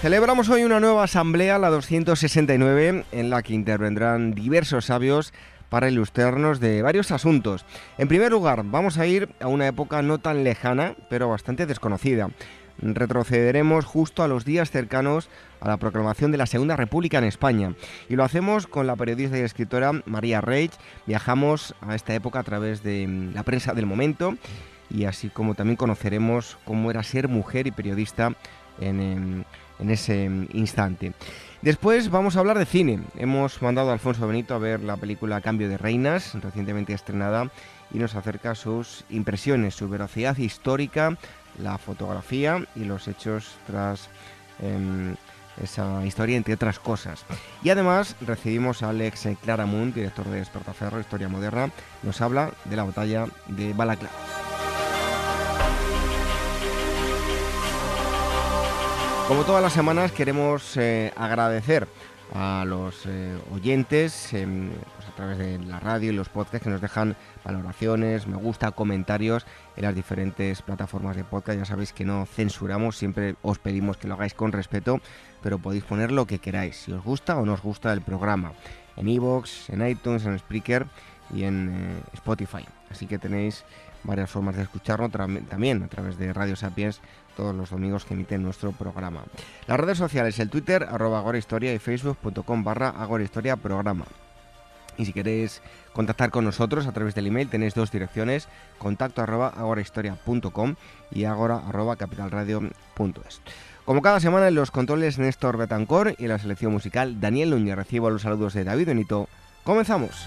Celebramos hoy una nueva asamblea, la 269, en la que intervendrán diversos sabios para ilustrarnos de varios asuntos. En primer lugar, vamos a ir a una época no tan lejana, pero bastante desconocida. Retrocederemos justo a los días cercanos a la proclamación de la Segunda República en España. Y lo hacemos con la periodista y escritora María Reich. Viajamos a esta época a través de la prensa del momento y así como también conoceremos cómo era ser mujer y periodista en, en ese instante. Después vamos a hablar de cine. Hemos mandado a Alfonso Benito a ver la película Cambio de Reinas, recientemente estrenada, y nos acerca sus impresiones, su veracidad histórica, la fotografía y los hechos tras em, esa historia, entre otras cosas. Y además recibimos a Alex Claramunt, director de Despertaferro, Historia Moderna, nos habla de la batalla de Balaclava. Como todas las semanas queremos eh, agradecer a los eh, oyentes em, pues a través de la radio y los podcasts que nos dejan valoraciones, me gusta, comentarios en las diferentes plataformas de podcast. Ya sabéis que no censuramos, siempre os pedimos que lo hagáis con respeto, pero podéis poner lo que queráis, si os gusta o no os gusta el programa, en iVoox, en iTunes, en Spreaker y en eh, Spotify. Así que tenéis varias formas de escucharlo también a través de Radio Sapiens todos los domingos que emiten nuestro programa. Las redes sociales, el Twitter, arroba agorahistoria y facebook.com barra agorahistoria programa. Y si queréis contactar con nosotros a través del email tenéis dos direcciones, contacto arroba y agora arroba capitalradio.es. Como cada semana en los controles Néstor Betancor y la selección musical Daniel Núñez recibo los saludos de David Benito. ¡Comenzamos!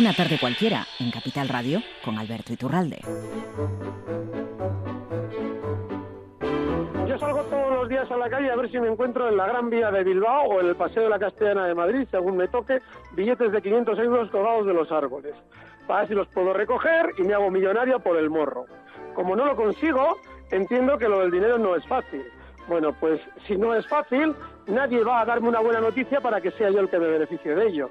Una tarde cualquiera en Capital Radio con Alberto Iturralde. Yo salgo todos los días a la calle a ver si me encuentro en la Gran Vía de Bilbao o en el Paseo de la Castellana de Madrid, según me toque, billetes de 500 euros colgados de los árboles. Para ver si los puedo recoger y me hago millonario por el morro. Como no lo consigo, entiendo que lo del dinero no es fácil. Bueno, pues si no es fácil, nadie va a darme una buena noticia para que sea yo el que me beneficie de ello.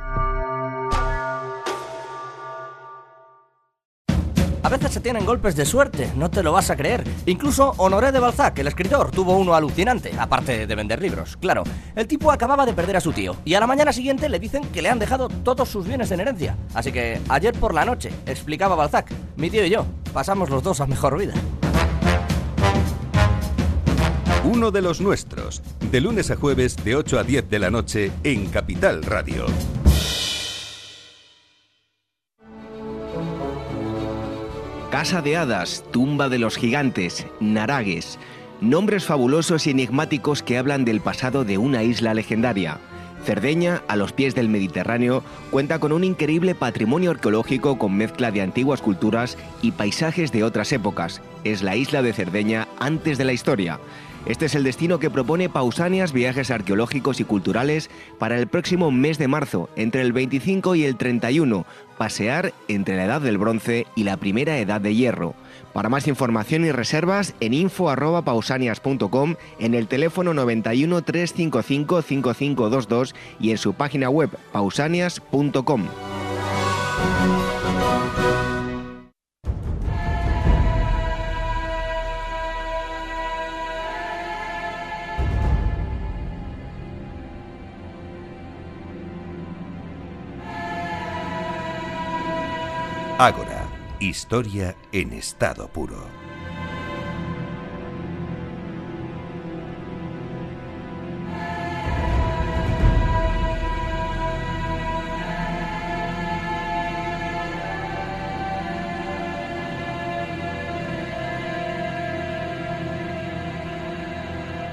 veces se tienen golpes de suerte, no te lo vas a creer. Incluso Honoré de Balzac, el escritor, tuvo uno alucinante, aparte de vender libros. Claro, el tipo acababa de perder a su tío y a la mañana siguiente le dicen que le han dejado todos sus bienes en herencia. Así que ayer por la noche, explicaba Balzac, mi tío y yo pasamos los dos a mejor vida. Uno de los nuestros, de lunes a jueves de 8 a 10 de la noche en Capital Radio. Casa de Hadas, Tumba de los Gigantes, Naragues, nombres fabulosos y enigmáticos que hablan del pasado de una isla legendaria. Cerdeña, a los pies del Mediterráneo, cuenta con un increíble patrimonio arqueológico con mezcla de antiguas culturas y paisajes de otras épocas. Es la isla de Cerdeña antes de la historia. Este es el destino que propone Pausanias Viajes Arqueológicos y Culturales para el próximo mes de marzo, entre el 25 y el 31, pasear entre la Edad del Bronce y la Primera Edad de Hierro. Para más información y reservas en info@pausanias.com, en el teléfono 91 355 5522 y en su página web pausanias.com. Ágora, historia en estado puro.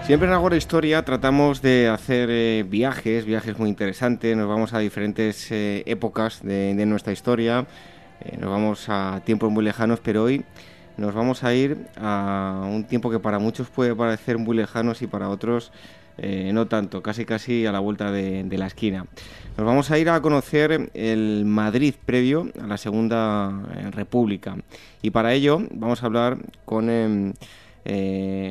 Siempre en Agora Historia tratamos de hacer eh, viajes, viajes muy interesantes, nos vamos a diferentes eh, épocas de, de nuestra historia, eh, nos vamos a tiempos muy lejanos, pero hoy nos vamos a ir a un tiempo que para muchos puede parecer muy lejanos y para otros eh, no tanto, casi casi a la vuelta de, la esquina. Nos vamos a ir a conocer el Madrid previo a la Segunda eh, República y para ello vamos a hablar con em,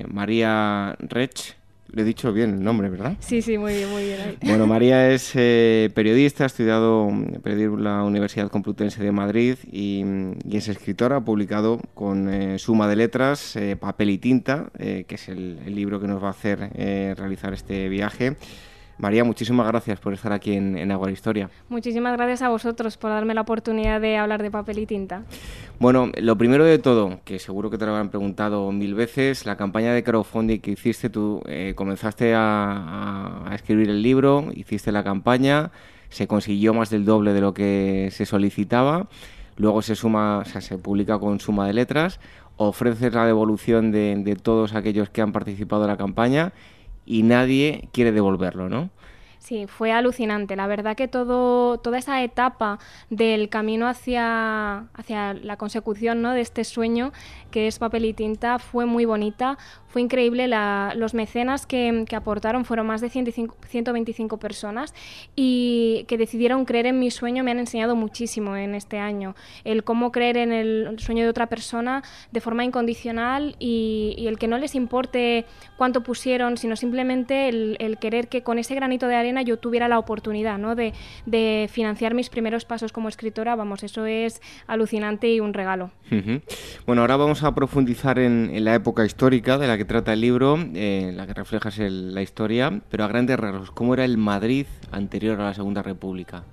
María Rech. Le he dicho bien el nombre, ¿verdad? Sí, sí, muy bien, muy bien. ahí. Bueno, María es eh, periodista, ha estudiado mm, en la Universidad Complutense de Madrid y, mm, y es escritora, ha publicado con eh, Suma de Letras, eh, Papel y Tinta, eh, que es el, el libro que nos va a hacer eh, realizar este viaje. María, muchísimas gracias por estar aquí en, en Agua Historia. Muchísimas gracias a vosotros por darme la oportunidad de hablar de papel y tinta. Bueno, lo primero de todo, que seguro que te lo habrán preguntado mil veces, la campaña de crowdfunding que hiciste, tú eh, comenzaste a, a- a escribir el libro, hiciste la campaña, se consiguió más del doble de lo que se solicitaba, luego se suma, o sea, se publica con suma de letras, ofreces la devolución de, de todos aquellos que han participado en la campaña y nadie quiere devolverlo, ¿no? Sí, fue alucinante. La verdad que todo, toda esa etapa del camino hacia, hacia la consecución ¿no? de este sueño que es papel y tinta fue muy bonita. Fue increíble. La- los mecenas que, que aportaron fueron más de 105 125 personas y que decidieron creer en mi sueño me han enseñado muchísimo en este año. El cómo creer en el sueño de otra persona de forma incondicional y, y el que no les importe cuánto pusieron, sino simplemente el, el querer que con ese granito de arena yo tuviera la oportunidad ¿no? de, de financiar mis primeros pasos como escritora. Vamos, eso es alucinante y un regalo. Ujú. Bueno, ahora vamos a profundizar en, en la época histórica de la que trata el libro, eh, la que reflejas el- la historia, pero a grandes rasgos, ¿cómo era el Madrid anterior a la Segunda República?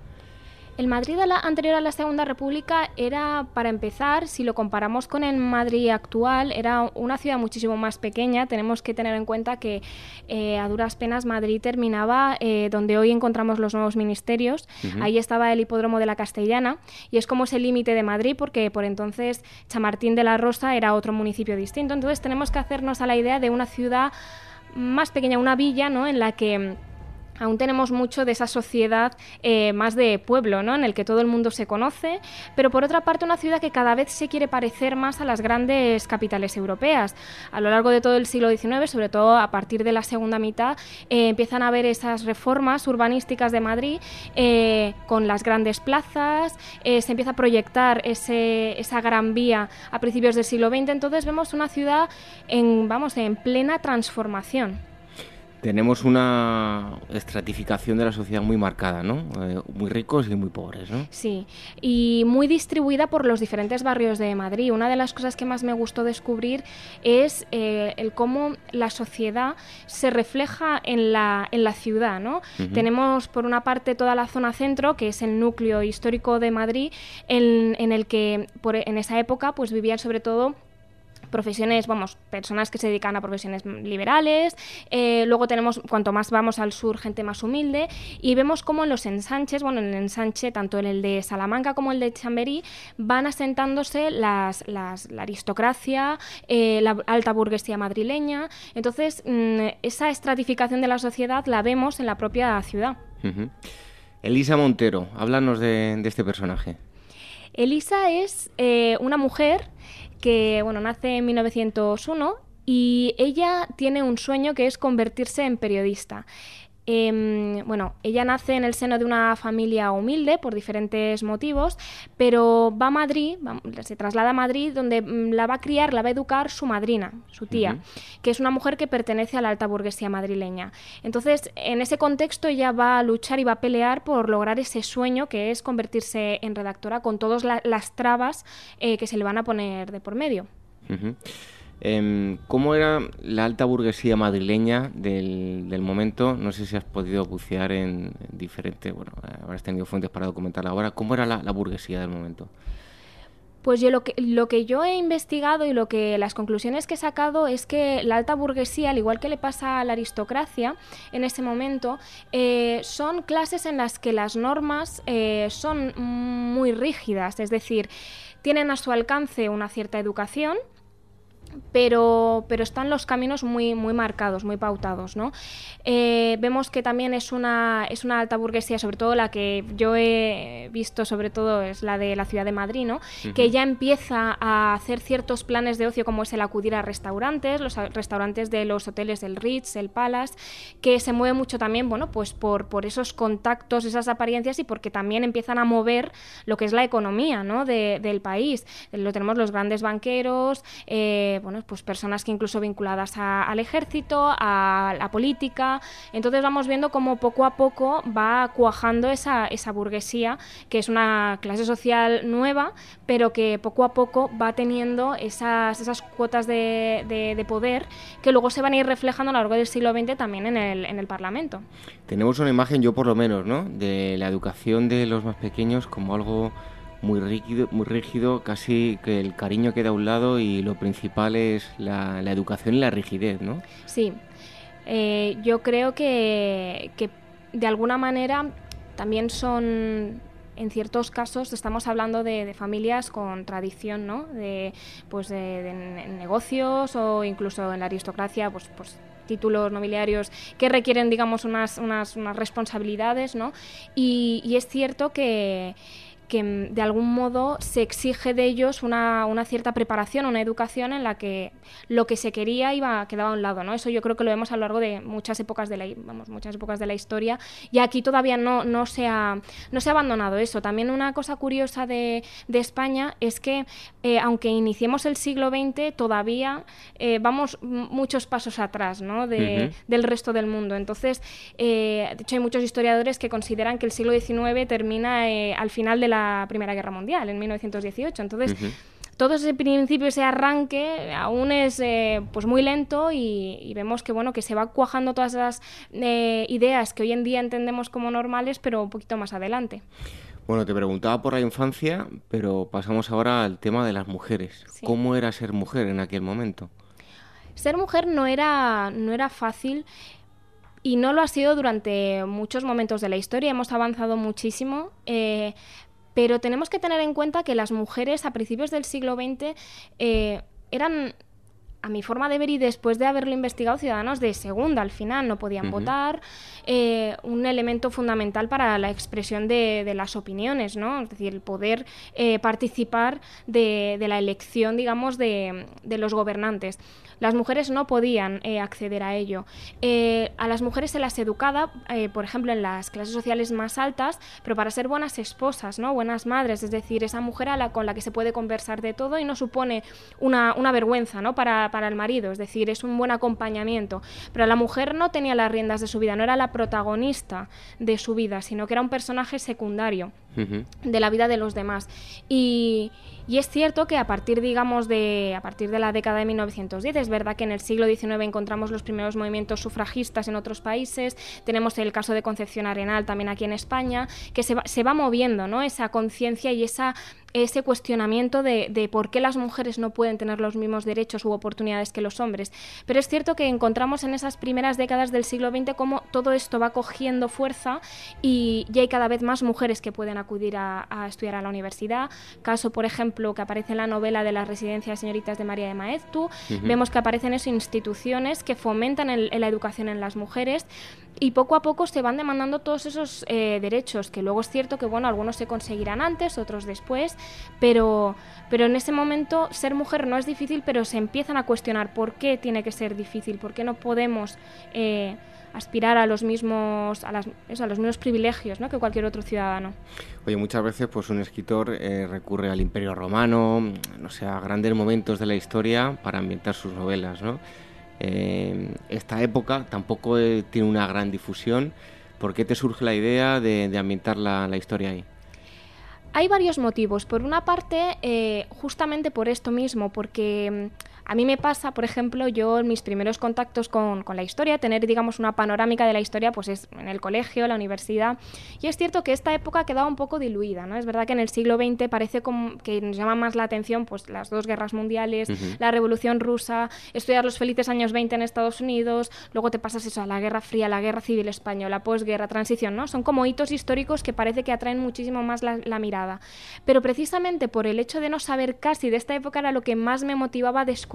El Madrid a la- anterior a la Segunda República era, para empezar, si lo comparamos con el Madrid actual, era una ciudad muchísimo más pequeña. Tenemos que tener en cuenta que eh, a duras penas Madrid terminaba eh, donde hoy encontramos los nuevos ministerios. Ahí estaba el hipódromo de la Castellana y es como ese límite de Madrid porque por entonces Chamartín de la Rosa era otro municipio distinto. Entonces tenemos que hacernos a la idea de una ciudad más pequeña, una villa, ¿no? En la que aún tenemos mucho de esa sociedad eh, más de pueblo, ¿no? En el que todo el mundo se conoce, pero por otra parte una ciudad que cada vez se quiere parecer más a las grandes capitales europeas. A lo largo de todo el siglo XIX, sobre todo a partir de la segunda mitad, eh, empiezan a haber esas reformas urbanísticas de Madrid eh, con las grandes plazas, se empieza a proyectar esa gran vía a principios del siglo XX, entonces vemos una ciudad en, vamos, en plena transformación. Tenemos una estratificación de la sociedad muy marcada, ¿no? Eh, muy ricos y muy pobres, ¿no? Sí, y muy distribuida por los diferentes barrios de Madrid. Una de las cosas que más me gustó descubrir es eh, el cómo la sociedad se refleja en la, en la ciudad. ¿no? Tenemos por una parte toda la zona centro, que es el núcleo histórico de Madrid, en, en el que por, en esa época pues vivían sobre todo profesiones, vamos, personas que se dedican a profesiones liberales. Eh, luego tenemos, cuanto más vamos al sur, gente más humilde. Y vemos cómo en los ensanches, bueno, en el ensanche, tanto en el de Salamanca como el de Chamberí, van asentándose las, las- la aristocracia, eh, la alta burguesía madrileña. Entonces, mm, esa estratificación de la sociedad la vemos en la propia ciudad. Elisa Montero, háblanos de, de este personaje. Elisa es eh, una mujer que bueno, nace en 1901 y ella tiene un sueño que es convertirse en periodista. Em, bueno, ella nace en el seno de una familia humilde por diferentes motivos, pero va a Madrid, se traslada a Madrid donde mm, la va a criar, la va a educar su madrina, su tía, que es una mujer que pertenece a la alta burguesía madrileña. Entonces, en ese contexto ella va a luchar y va a pelear por lograr ese sueño que es convertirse en redactora con todas las trabas eh, que se le van a poner de por medio. ¿Cómo era la alta burguesía madrileña del, momento? No sé si has podido bucear en, diferentes, bueno, habrás tenido fuentes para documentarla ahora. ¿Cómo era la, burguesía del momento? Pues yo lo que, lo que yo he investigado y lo que las conclusiones que he sacado es que la alta burguesía, al igual que le pasa a la aristocracia en ese momento, eh, son clases en las que las normas eh, son muy rígidas, es decir, tienen a su alcance una cierta educación, pero, pero están los caminos muy, muy marcados, muy pautados. ¿no? Eh, vemos que también es una, es una alta burguesía, sobre todo la que yo he visto, sobre todo es la de la ciudad de Madrid, ¿no? que ya empieza a hacer ciertos planes de ocio como es el acudir a restaurantes, los restaurantes de los hoteles del Ritz, el Palace, que se mueve mucho también bueno, pues por, por esos contactos, esas apariencias y porque también empiezan a mover lo que es la economía ¿no? del país. Lo tenemos los grandes banqueros, eh, bueno, pues personas que incluso vinculadas al ejército, a la política. Entonces vamos viendo cómo poco a poco va cuajando esa, esa burguesía, que es una clase social nueva, pero que poco a poco va teniendo esas, esas cuotas de, de, poder que luego se van a ir reflejando a lo largo del siglo XX también en el, en el Parlamento. Tenemos una imagen, yo por lo menos, ¿no? de la educación de los más pequeños como algo muy rígido, muy rígido, casi que el cariño queda a un lado y lo principal es la, educación y la rigidez, ¿no? Sí, eh, yo creo que, que de alguna manera también son en ciertos casos estamos hablando de, familias con tradición, ¿no? De, pues de, negocios o incluso en la aristocracia, pues, pues títulos nobiliarios que requieren, digamos, unas, unas, unas responsabilidades, ¿no? y es cierto que que mm, de algún modo se exige de ellos una, una, cierta preparación, una educación en la que lo que se quería iba quedaba a un lado, ¿no? Eso yo creo que lo vemos a lo largo de muchas épocas de la, vamos, muchas épocas de la historia y aquí todavía no, no, se, ha, no se ha abandonado eso. También una cosa curiosa de, de España es que eh, aunque iniciemos el siglo XX, todavía eh, vamos muchos pasos atrás ¿no? de, del resto del mundo. Entonces, eh, de hecho hay muchos historiadores que consideran que el siglo XIX termina al final de la la Primera Guerra Mundial, en 1918. Entonces, todo ese principio, ese arranque, aún es eh, pues muy lento y, vemos que, bueno, que se va cuajando todas esas eh, ideas que hoy en día entendemos como normales, pero un poquito más adelante. Bueno, te preguntaba por la infancia, pero pasamos ahora al tema de las mujeres. ¿Cómo era ser mujer en aquel momento? Ser mujer no era, no era fácil y no lo ha sido durante muchos momentos de la historia. Hemos avanzado muchísimo, eh, pero tenemos que tener en cuenta que las mujeres a principios del siglo XX eh, eran a mi forma de ver y después de haberlo investigado, ciudadanos de segunda al final no podían votar, eh, un elemento fundamental para la expresión de, las opiniones, ¿no? Es decir, el poder eh, participar de, la elección, digamos, de, de los gobernantes. Las mujeres no podían eh, acceder a ello. Eh, a las mujeres se las educaba, eh, por ejemplo, en las clases sociales más altas, pero para ser buenas esposas, ¿no? buenas madres, es decir, esa mujer a la, con la que se puede conversar de todo y no supone una, vergüenza ¿no? para, para el marido, es decir, es un buen acompañamiento. Pero la mujer no tenía las riendas de su vida, no era la protagonista de su vida, sino que era un personaje secundario de la vida de los demás. Y, y es cierto que a partir, digamos, de, a partir de la década de 1910, es verdad que en el siglo XIX encontramos los primeros movimientos sufragistas en otros países, tenemos el caso de Concepción Arenal también aquí en España, que se va, se va moviendo ¿no? esa conciencia y esa ese cuestionamiento de, de, por qué las mujeres no pueden tener los mismos derechos u oportunidades que los hombres. Pero es cierto que encontramos en esas primeras décadas del siglo XX cómo todo esto va cogiendo fuerza y ya hay cada vez más mujeres que pueden acudir a, estudiar a la universidad. Caso, por ejemplo, que aparece en la novela de las residencias señoritas de María de Maeztu. Vemos que aparecen esas instituciones que fomentan la educación en las mujeres y poco a poco se van demandando todos esos eh, derechos, que luego es cierto que bueno, algunos se conseguirán antes, otros después, pero, pero en ese momento ser mujer no es difícil, pero se empiezan a cuestionar por qué tiene que ser difícil, por qué no podemos eh, aspirar a los mismos a, las, los mismos privilegios ¿no? que cualquier otro ciudadano. Oye, muchas veces pues un escritor eh, recurre al Imperio Romano, no sé, a grandes momentos de la historia para ambientar sus novelas, ¿no? Eh, esta época tampoco tiene una gran difusión. ¿Por qué te surge la idea de, ambientar la historia ahí? Hay varios motivos. Por una parte, eh, justamente por esto mismo, porque mm, a mí me pasa, por ejemplo, yo en mis primeros contactos con, la historia, tener, digamos, una panorámica de la historia, pues es en el colegio, la universidad. Y es cierto que esta época ha quedado un poco diluida, ¿no? Es verdad que en el siglo XX parece como que nos llama más la atención, pues las dos guerras mundiales, la Revolución Rusa, estudiar los felices años 20 en Estados Unidos, luego te pasas eso a la Guerra Fría, la Guerra Civil Española, posguerra, transición, ¿no? Son como hitos históricos que parece que atraen muchísimo más la, la mirada. Pero precisamente por el hecho de no saber casi de esta época era lo que más me motivaba a descubrir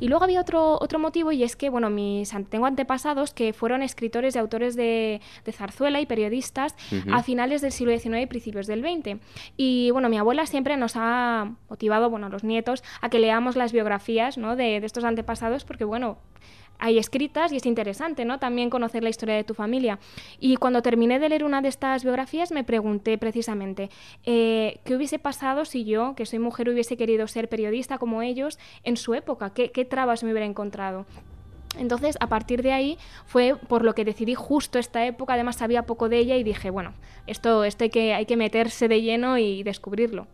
y luego había otro, otro motivo y es que, bueno, mis, tengo antepasados que fueron escritores y autores de, zarzuela y periodistas a finales del siglo XIX y principios del XX. Y, bueno, mi abuela siempre nos ha motivado, bueno, los nietos, a que leamos las biografías ¿no? de, de estos antepasados porque, bueno, hay escritas y es interesante, ¿no? También conocer la historia de tu familia. Y cuando terminé de leer una de estas biografías me pregunté precisamente eh, qué hubiese pasado si yo, que soy mujer, hubiese querido ser periodista como ellos en su época, qué, qué trabas me hubiera encontrado. Entonces, a partir de ahí fue por lo que decidí justo esta época, además sabía poco de ella y dije, bueno, esto, esto hay, que, hay que meterse de lleno y descubrirlo.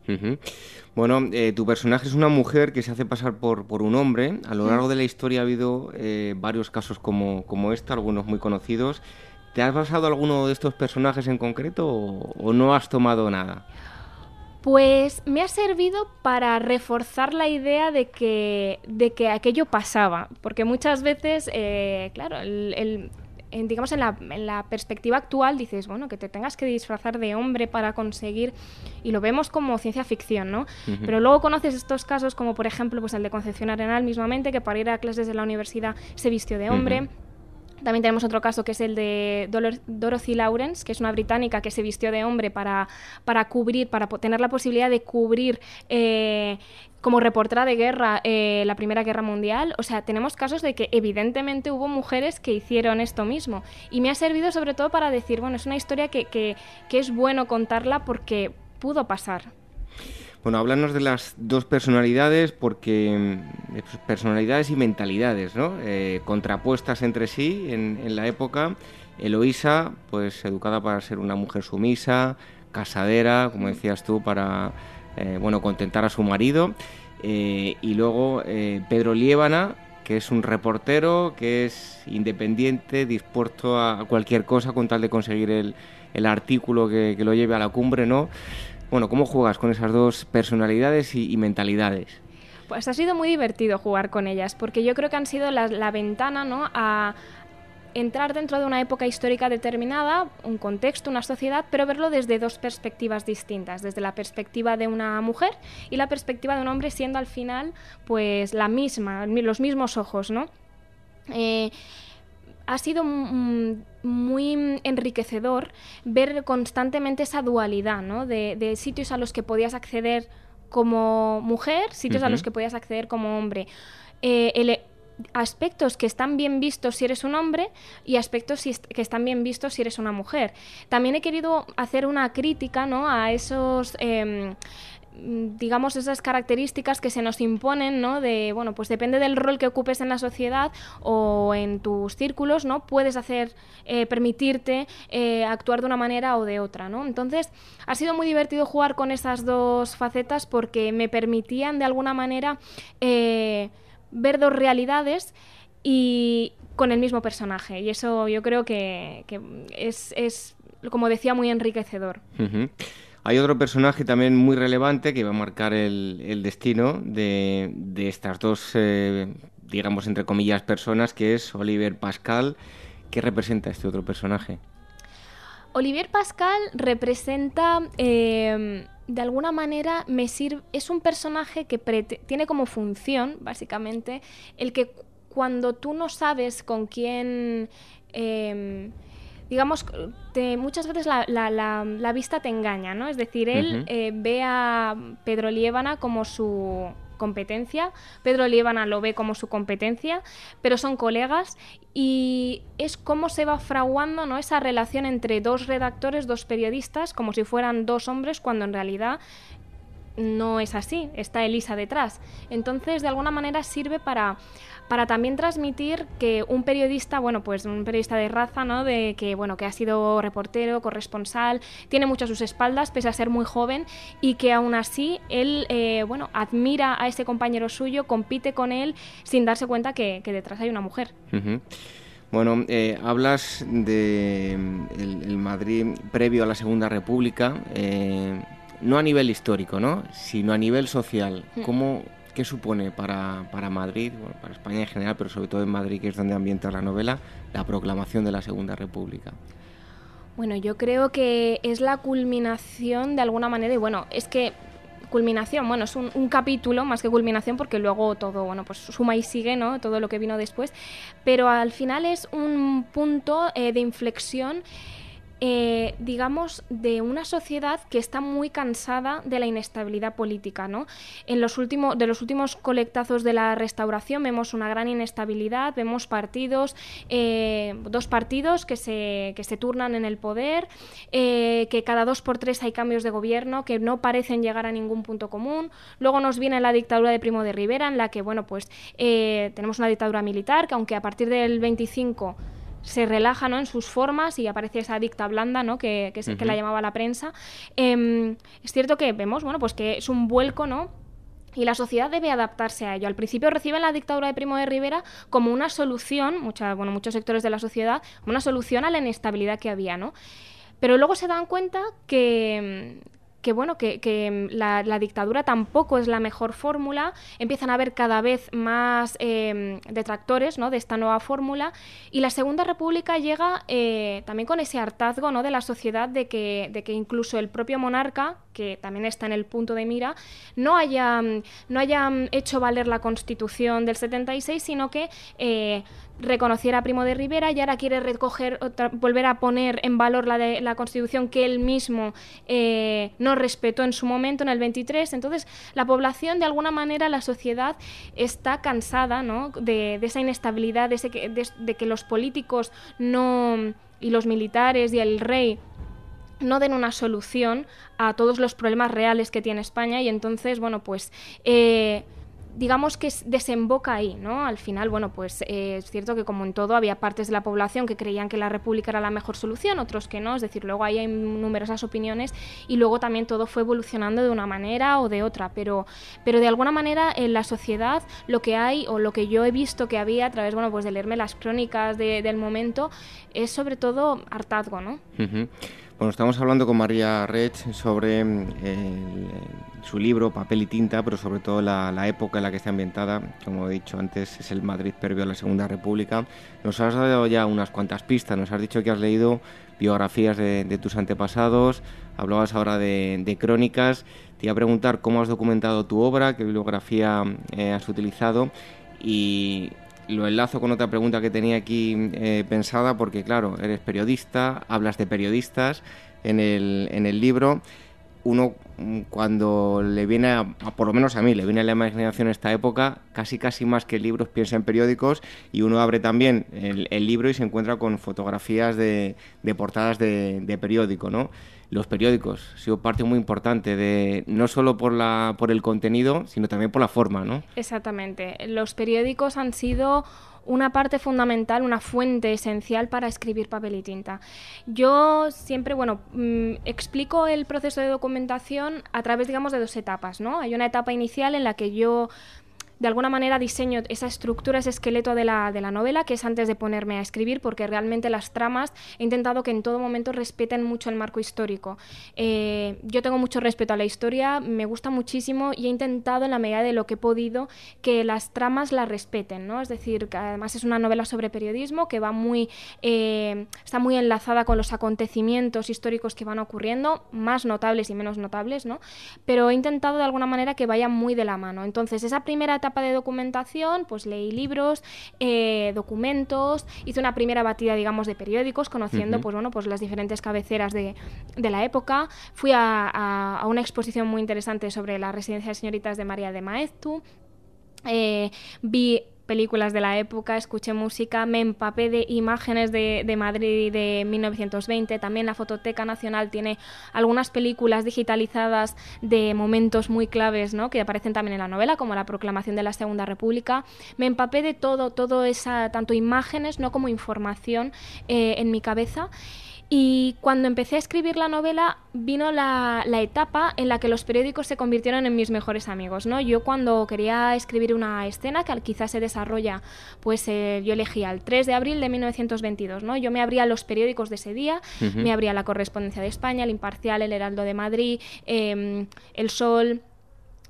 Bueno, eh, tu personaje es una mujer que se hace pasar por, por un hombre. A lo largo de la historia ha habido eh, varios casos como, como este, algunos muy conocidos. ¿Te has basado alguno de estos personajes en concreto o no has tomado nada? Pues me ha servido para reforzar la idea de que, de que aquello pasaba, porque muchas veces, eh, claro, el, digamos en la, perspectiva actual dices, bueno, que te tengas que disfrazar de hombre para conseguir, y lo vemos como ciencia ficción, ¿no? Pero luego conoces estos casos como por ejemplo pues el de Concepción Arenal mismamente, que para ir a clases de la universidad se vistió de hombre. También tenemos otro caso que es el de Dorothy Lawrence, que es una británica que se vistió de hombre para, para cubrir, para tener la posibilidad de cubrir eh, como reportera de guerra eh, la Primera Guerra Mundial. O sea, tenemos casos de que evidentemente hubo mujeres que hicieron esto mismo. Y me ha servido sobre todo para decir, bueno, es una historia que, que, que es bueno contarla porque pudo pasar. Bueno, háblanos de las dos personalidades, porque mm, personalidades y mentalidades, ¿no? Eh, contrapuestas entre sí en, la época. Eloísa, pues educada para ser una mujer sumisa, casadera, como decías tú, para eh, bueno contentar a su marido. Eh, y luego Pedro Liébana, que es un reportero, que es independiente, dispuesto a cualquier cosa con tal de conseguir el, el artículo que, que, lo lleve a la cumbre, ¿no? Bueno, ¿cómo juegas con esas dos personalidades y, mentalidades? Pues ha sido muy divertido jugar con ellas, porque yo creo que han sido la, ventana ¿no? a entrar dentro de una época histórica determinada, un contexto, una sociedad, pero verlo desde dos perspectivas distintas, desde la perspectiva de una mujer y la perspectiva de un hombre, siendo al final pues la misma, los mismos ojos, ¿no? Eh, ha sido muy enriquecedor ver constantemente esa dualidad, ¿no? De, sitios a los que podías acceder como mujer, sitios a los que podías acceder como hombre. Eh, aspectos que están bien vistos si eres un hombre y aspectos que están bien vistos si eres una mujer. También he querido hacer una crítica ¿no? a esos em, digamos, esas características que se nos imponen, ¿no? De, bueno, pues depende del rol que ocupes en la sociedad o en tus círculos, ¿no? Puedes hacer, eh, permitirte eh, actuar de una manera o de otra, ¿no? Entonces, ha sido muy divertido jugar con esas dos facetas porque me permitían, de alguna manera, eh, ver dos realidades y con el mismo personaje. Y eso yo creo que, es, es, como decía, muy enriquecedor. Hay otro personaje también muy relevante que va a marcar el, destino de, estas dos, eh, digamos, entre comillas, personas, que es Oliver Pascal. ¿Qué representa este otro personaje? Olivier Pascal representa, em, de alguna manera, me sirve, es un personaje que tiene como función, básicamente, el que cuando tú no sabes con quién... Em, digamos, muchas veces la, vista te engaña, ¿no? Es decir, él eh, ve a Pedro Liébana como su competencia, Pedro Liébana lo ve como su competencia, pero son colegas y es como se va fraguando ¿no? esa relación entre dos redactores, dos periodistas, como si fueran dos hombres, cuando en realidad no es así, está Elisa detrás. Entonces, de alguna manera sirve para, para también transmitir que un periodista, bueno, pues un periodista de raza, ¿no? De que, bueno, que ha sido reportero, corresponsal, tiene mucho a sus espaldas, pese a ser muy joven, y que aún así él, eh, bueno, admira a ese compañero suyo, compite con él, sin darse cuenta que, detrás hay una mujer. Bueno, eh, hablas de el, Madrid previo a la Segunda República. Eh, no a nivel histórico, ¿no? sino a nivel social. Mm. ¿Cómo, ¿Qué supone para, para Madrid, para España en general, pero sobre todo en Madrid, que es donde ambienta la novela, la proclamación de la Segunda República? Bueno, yo creo que es la culminación de alguna manera, y bueno, es que culminación, bueno, es un, capítulo más que culminación porque luego todo, bueno, pues suma y sigue, ¿no? Todo lo que vino después, pero al final es un punto eh, de inflexión eh, digamos, de una sociedad que está muy cansada de la inestabilidad política. ¿no? En los últimos, de los últimos colectazos de la restauración vemos una gran inestabilidad, vemos partidos, eh, dos partidos que se, que se turnan en el poder, eh, que cada dos por tres hay cambios de gobierno, que no parecen llegar a ningún punto común. Luego nos viene la dictadura de Primo de Rivera, en la que, bueno, pues tenemos una dictadura militar que aunque a partir del 25 se relaja ¿no? en sus formas y aparece esa dicta blanda ¿no? que, que, la llamaba la prensa. Em, es cierto que vemos bueno, pues que es un vuelco ¿no? y la sociedad debe adaptarse a ello. Al principio reciben la dictadura de Primo de Rivera como una solución, mucha, bueno, muchos sectores de la sociedad, como una solución a la inestabilidad que había, ¿no? Pero luego se dan cuenta que, que bueno, que, la, dictadura tampoco es la mejor fórmula, empiezan a haber cada vez más em, detractores ¿no? de esta nueva fórmula y la Segunda República llega eh, también con ese hartazgo ¿no? de la sociedad de que, de que incluso el propio monarca, que también está en el punto de mira, no haya, no haya hecho valer la Constitución del 76, sino que eh, reconociera a Primo de Rivera y ahora quiere recoger, volver a poner en valor la, de, la Constitución que él mismo eh, no respetó en su momento, en el 23. Entonces, la población, de alguna manera, la sociedad está cansada ¿no? de, esa inestabilidad, de, de que los políticos no y los militares y el rey no den una solución a todos los problemas reales que tiene España y entonces, bueno, pues eh, digamos que desemboca ahí, ¿no? Al final, bueno, pues eh, es cierto que como en todo había partes de la población que creían que la república era la mejor solución, otros que no, es decir, luego ahí hay numerosas opiniones y luego también todo fue evolucionando de una manera o de otra, pero, pero de alguna manera en la sociedad lo que hay o lo que yo he visto que había a través, bueno, pues de leerme las crónicas del momento es sobre todo hartazgo, ¿no? Bueno, estamos hablando con María Rech sobre eh, su libro Papel y Tinta, pero sobre todo la, época en la que está ambientada. Como he dicho antes, es el Madrid previo a la Segunda República. Nos has dado ya unas cuantas pistas, nos has dicho que has leído biografías de, tus antepasados, hablabas ahora de, crónicas. Te iba a preguntar cómo has documentado tu obra, qué bibliografía eh, has utilizado y lo enlazo con otra pregunta que tenía aquí eh, pensada, porque claro, eres periodista, hablas de periodistas en el, en el libro. Uno mm, cuando le viene, a, por lo menos a mí, le viene a la imaginación esta época, casi casi más que libros piensa en periódicos y uno abre también el, libro y se encuentra con fotografías de, de portadas de, de periódico, ¿no? Los periódicos han sido parte muy importante de no solo por la por el contenido, sino también por la forma, ¿no? Exactamente. Los periódicos han sido una parte fundamental, una fuente esencial para escribir papel y tinta. Yo siempre, bueno, mm, explico el proceso de documentación a través, digamos, de dos etapas, ¿no? Hay una etapa inicial en la que yo de alguna manera diseño esa estructura, ese esqueleto de la, de la novela, que es antes de ponerme a escribir, porque realmente las tramas he intentado que en todo momento respeten mucho el marco histórico. Eh, yo tengo mucho respeto a la historia, me gusta muchísimo y he intentado en la medida de lo que he podido que las tramas la respeten, ¿no? Es decir, que además es una novela sobre periodismo que va muy, eh, está muy enlazada con los acontecimientos históricos que van ocurriendo, más notables y menos notables, ¿no? Pero he intentado de alguna manera que vaya muy de la mano. Entonces, esa primera etapa de documentación, pues leí libros, eh, documentos, hice una primera batida, digamos, de periódicos, conociendo, pues bueno, pues las diferentes cabeceras de, la época. Fui a, una exposición muy interesante sobre la residencia de señoritas de María de Maeztu. Eh, vi películas de la época, escuché música, me empapé de imágenes de, de, Madrid de 1920. También la Fototeca Nacional tiene algunas películas digitalizadas de momentos muy claves ¿no? que aparecen también en la novela, como la proclamación de la Segunda República. Me empapé de todo, todo esa, tanto imágenes no como información eh, en mi cabeza. Y cuando empecé a escribir la novela vino la, etapa en la que los periódicos se convirtieron en mis mejores amigos, ¿no? Yo cuando quería escribir una escena que quizás se desarrolla, pues eh, yo elegía el 3 de abril de 1922, ¿no? Yo me abría los periódicos de ese día, me abría la Correspondencia de España, el Imparcial, el Heraldo de Madrid, em, El Sol,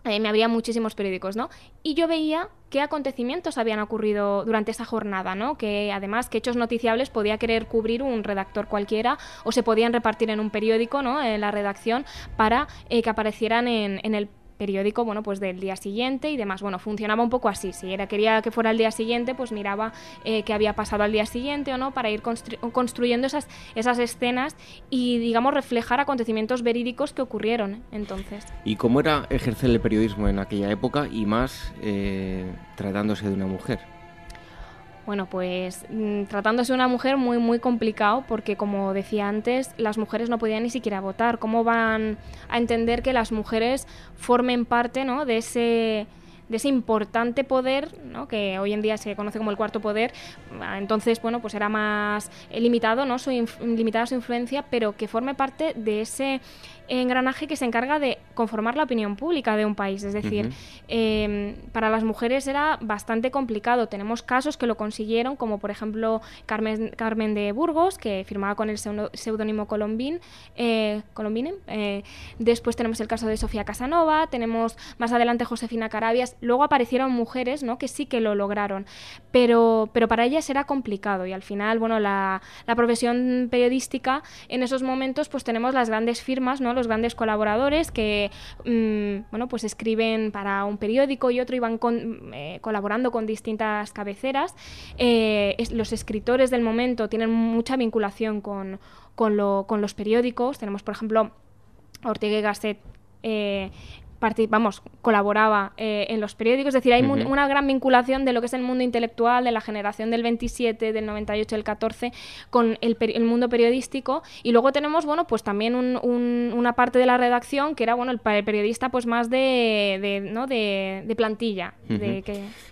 eh, me abría muchísimos periódicos, ¿no? Y yo veía qué acontecimientos habían ocurrido durante esa jornada, ¿no? Que además, qué hechos noticiables podía querer cubrir un redactor cualquiera o se podían repartir en un periódico, ¿no? En la redacción para eh, que aparecieran en el periódico, bueno, pues del día siguiente y demás. Bueno, funcionaba un poco así. Si era quería que fuera el día siguiente, pues miraba eh, qué había pasado al día siguiente o no, para ir construyendo esas, esas escenas y, digamos, reflejar acontecimientos verídicos que ocurrieron entonces. ¿Y cómo era ejercer el periodismo en aquella época y más eh, tratándose de una mujer? Bueno, pues mm, tratándose de una mujer muy muy complicado porque como decía antes, las mujeres no podían ni siquiera votar. ¿Cómo van a entender que las mujeres formen parte, ¿no? de ese de ese importante poder, ¿no? que hoy en día se conoce como el cuarto poder, entonces, bueno, pues era más limitado, ¿no? Su limitada su influencia, pero que forme parte de ese engranaje que se encarga de conformar la opinión pública de un país. Es decir, em, para las mujeres era bastante complicado. Tenemos casos que lo consiguieron, como por ejemplo Carmen, Carmen de Burgos, que firmaba con el seudónimo Colombín, eh, Colombine. Eh, después tenemos el caso de Sofía Casanova, tenemos más adelante Josefina Carabias. Luego aparecieron mujeres ¿no? que sí que lo lograron, pero, pero para ellas era complicado y al final, bueno, la, la profesión periodística en esos momentos pues tenemos las grandes firmas, ¿no? Los grandes colaboradores que mm, bueno, pues escriben para un periódico y otro y van eh, colaborando con distintas cabeceras. Eh, los escritores del momento tienen mucha vinculación con, con, los periódicos. Tenemos, por ejemplo, Ortega y Gasset eh, vamos, colaboraba eh, en los periódicos. Es decir, hay una gran vinculación de lo que es el mundo intelectual, de la generación del 27, del 98, del 14, con el, mundo periodístico. Y luego tenemos, bueno, pues también una parte de la redacción que era, bueno, el, periodista pues más de, ¿no? de, plantilla.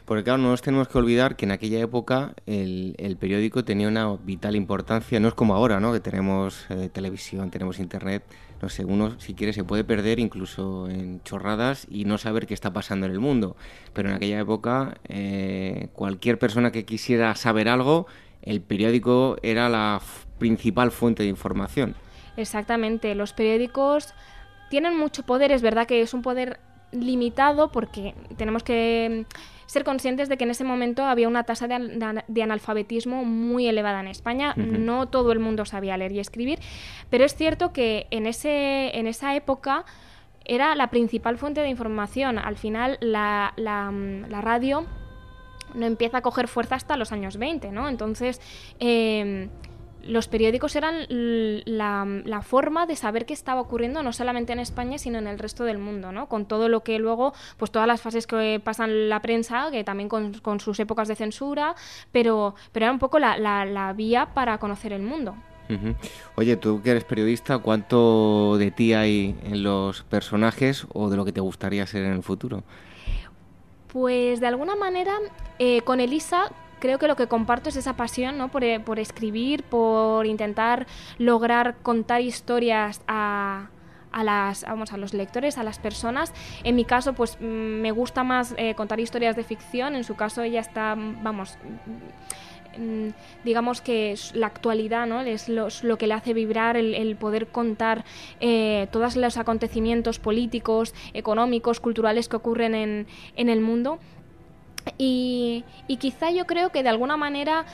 Porque claro, no nos tenemos que olvidar que en aquella época el, periódico tenía una vital importancia, no es como ahora, ¿no? Que tenemos eh, televisión, tenemos internet no sé, uno si quiere se puede perder incluso en chorradas y no saber qué está pasando en el mundo. Pero en aquella época eh, cualquier persona que quisiera saber algo, el periódico era la principal fuente de información. Exactamente, los periódicos tienen mucho poder, es verdad que es un poder limitado porque tenemos que ser conscientes de que en ese momento había una tasa de, analfabetismo muy elevada en España. No todo el mundo sabía leer y escribir, pero es cierto que en, ese, en esa época era la principal fuente de información. Al final, la, la, la radio no empieza a coger fuerza hasta los años 20, ¿no? Entonces, eh, los periódicos eran la, forma de saber qué estaba ocurriendo no solamente en España, sino en el resto del mundo, ¿no? Con todo lo que luego, pues todas las fases que pasan la prensa, que también con, sus épocas de censura, pero, pero era un poco la, vía para conocer el mundo. Oye, tú que eres periodista, ¿cuánto de ti hay en los personajes o de lo que te gustaría ser en el futuro? Pues de alguna manera, eh, con Elisa creo que lo que comparto es esa pasión ¿no? por, eh, por escribir, por intentar lograr contar historias a, a las vamos a los lectores a las personas en mi caso pues mm, me gusta más eh, contar historias de ficción en su caso ella está vamos mm, digamos que la actualidad ¿no? es lo, que le hace vibrar el, poder contar eh, todos los acontecimientos políticos, económicos, culturales que ocurren en, en el mundo. Y, y, quizá yo creo que de alguna manera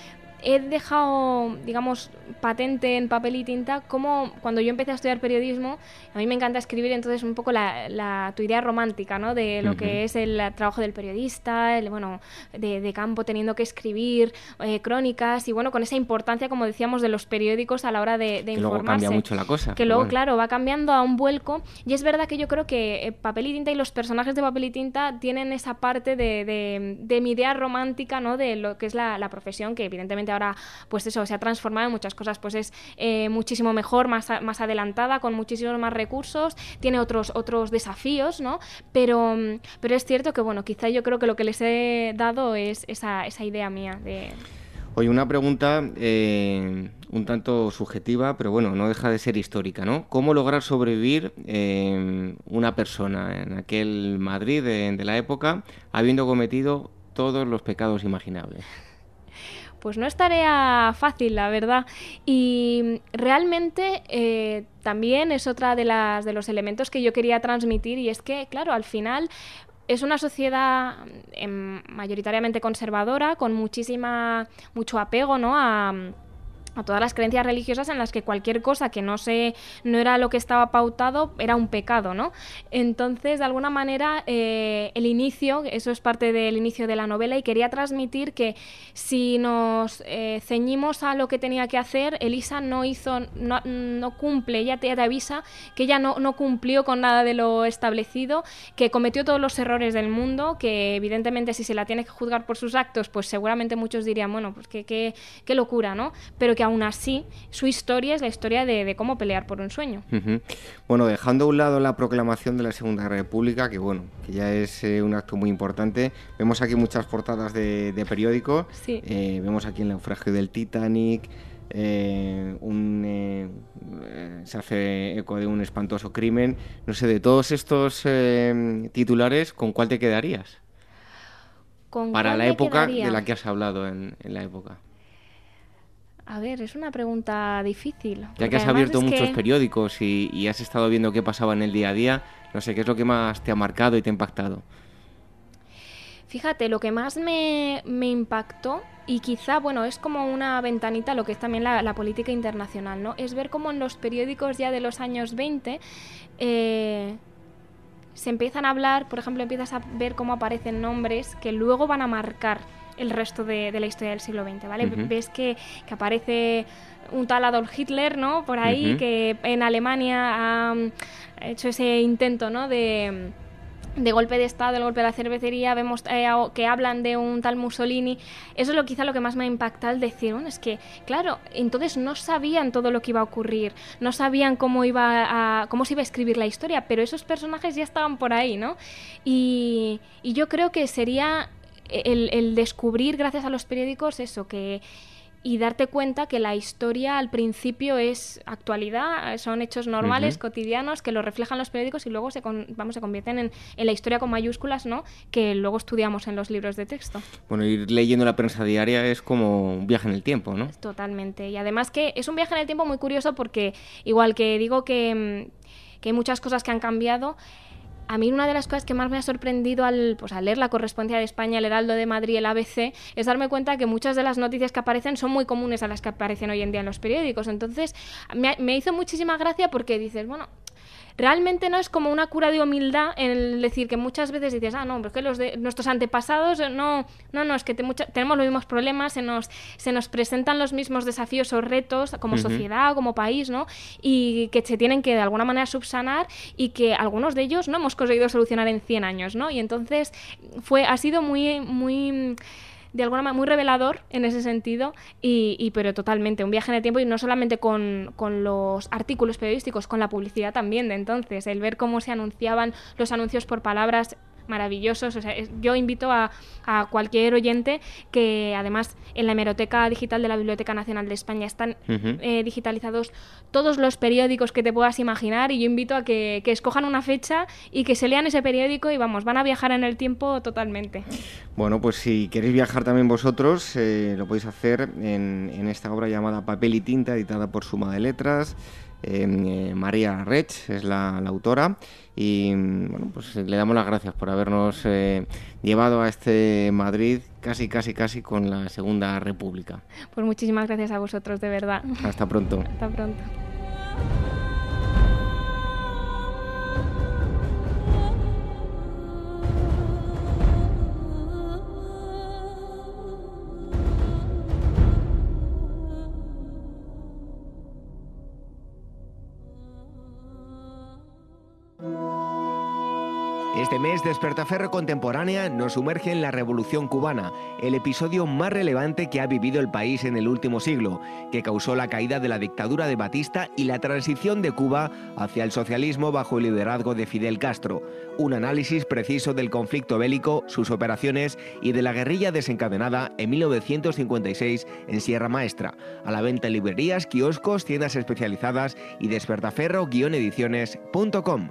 he dejado, digamos, patente en papel y tinta como cuando yo empecé a estudiar periodismo, a mí me encanta escribir, entonces un poco la, tu idea romántica, ¿no? De lo que es el trabajo del periodista, el, bueno, de, campo teniendo que escribir eh, crónicas y bueno, con esa importancia, como decíamos, de los periódicos a la hora de, de que Luego cambia mucho la cosa. Que luego, claro, va cambiando a un vuelco y es verdad que yo creo que eh, papel y tinta y los personajes de papel y tinta tienen esa parte de, de mi idea romántica, ¿no? De lo que es la, la profesión, que evidentemente ahora, pues eso, se ha transformado en muchas cosas, pues es eh, muchísimo mejor, más, más adelantada, con muchísimos más recursos, tiene otros, otros desafíos, ¿no? Pero, pero es cierto que, bueno, quizá yo creo que lo que les he dado es esa, esa idea mía de... Oye, una pregunta eh, un tanto subjetiva, pero bueno, no deja de ser histórica, ¿no? ¿Cómo lograr sobrevivir eh, una persona en aquel Madrid de la época habiendo cometido todos los pecados imaginables? Pues no es tarea fácil, la verdad. Y realmente eh, también es otra de, las, de los elementos que yo quería transmitir y es que, claro, al final es una sociedad em, mayoritariamente conservadora, con muchísima, mucho apego ¿no? a a todas las creencias religiosas en las que cualquier cosa que no se no era lo que estaba pautado era un pecado no entonces de alguna manera eh, el inicio eso es parte del inicio de la novela y quería transmitir que si nos eh, ceñimos a lo que tenía que hacer Elisa no hizo no, no cumple ella te, avisa que ella no, no cumplió con nada de lo establecido que cometió todos los errores del mundo que evidentemente si se la tiene que juzgar por sus actos pues seguramente muchos dirían bueno pues qué, qué, qué locura no pero que aún así su historia es la historia de, cómo pelear por un sueño. Bueno, dejando a un lado la proclamación de la Segunda República, que bueno, que ya es eh, un acto muy importante, vemos aquí muchas portadas de, de periódicos, eh, vemos aquí el naufragio del Titanic, eh, se hace eco de un espantoso crimen. No sé, de todos estos titulares, ¿con cuál te quedarías? Para la época de la que has hablado en la época. A ver, es una pregunta difícil. Ya que has abierto muchos periódicos y, has estado viendo qué pasaba en el día a día, no sé, ¿qué es lo que más te ha marcado y te ha impactado? Fíjate, lo que más me, impactó, y quizá, bueno, es como una ventanita lo que es también la, política internacional, ¿no? Es ver cómo en los periódicos ya de los años 20 eh, se empiezan a hablar, por ejemplo, empiezas a ver cómo aparecen nombres que luego van a marcar el resto de, la historia del siglo XX, ¿vale? Ves que, aparece un tal Adolf Hitler, ¿no? Por ahí, que en Alemania ha hecho ese intento, ¿no? De de golpe de Estado, el golpe de la cervecería, vemos eh, que hablan de un tal Mussolini. Eso es lo quizá lo que más me ha impactado, el decir, bueno, es que, claro, entonces no sabían todo lo que iba a ocurrir, no sabían cómo, iba a, cómo se iba a escribir la historia, pero esos personajes ya estaban por ahí, ¿no? Y, y yo creo que sería el, descubrir gracias a los periódicos eso, que y darte cuenta que la historia al principio es actualidad, son hechos normales, cotidianos, que lo reflejan los periódicos y luego se, vamos, se convierten en, en, la historia con mayúsculas, ¿no? Que luego estudiamos en los libros de texto. Bueno, ir leyendo la prensa diaria es como un viaje en el tiempo, ¿no? Totalmente. Y además que es un viaje en el tiempo muy curioso porque, igual que digo que, mm, que hay muchas cosas que han cambiado, a mí una de las cosas que más me ha sorprendido al, pues, leer la correspondencia de España, el Heraldo de Madrid, el ABC, es darme cuenta que muchas de las noticias que aparecen son muy comunes a las que aparecen hoy en día en los periódicos. Entonces, me, me hizo muchísima gracia porque dices, bueno, realmente no es como una cura de humildad el decir que muchas veces dices, ah, no, porque los de nuestros antepasados, no, no, no, es que tenemos los mismos problemas, se nos, se nos presentan los mismos desafíos o retos como sociedad, como país, ¿no? Y que se tienen que de alguna manera subsanar y que algunos de ellos no hemos conseguido solucionar en 100 años, ¿no? Y entonces fue, ha sido muy, muy de alguna manera muy revelador en ese sentido, y, pero totalmente, un viaje en el tiempo y no solamente con, con, los artículos periodísticos, con la publicidad también de entonces, el ver cómo se anunciaban los anuncios por palabras maravillosos. O sea, yo invito a, cualquier oyente que además en la hemeroteca digital de la Biblioteca Nacional de España están eh, digitalizados todos los periódicos que te puedas imaginar y yo invito a que, escojan una fecha y que se lean ese periódico y vamos, van a viajar en el tiempo totalmente. Bueno, pues si queréis viajar también vosotros, eh, lo podéis hacer en, en esta obra llamada Papel y Tinta, editada por Suma de Letras. Eh, María Rech es la, autora y bueno, pues le damos las gracias por habernos eh, llevado a este Madrid casi, casi, casi con la Segunda República. Pues muchísimas gracias a vosotros, de verdad. Hasta pronto. Hasta pronto. Mes, Despertaferro Contemporánea nos sumerge en la Revolución Cubana, el episodio más relevante que ha vivido el país en el último siglo, que causó la caída de la dictadura de Batista y la transición de Cuba hacia el socialismo bajo el liderazgo de Fidel Castro. Un análisis preciso del conflicto bélico, sus operaciones y de la guerrilla desencadenada en 1956 en Sierra Maestra. A la venta en librerías, kioscos, tiendas especializadas y despertaferro-ediciones.com.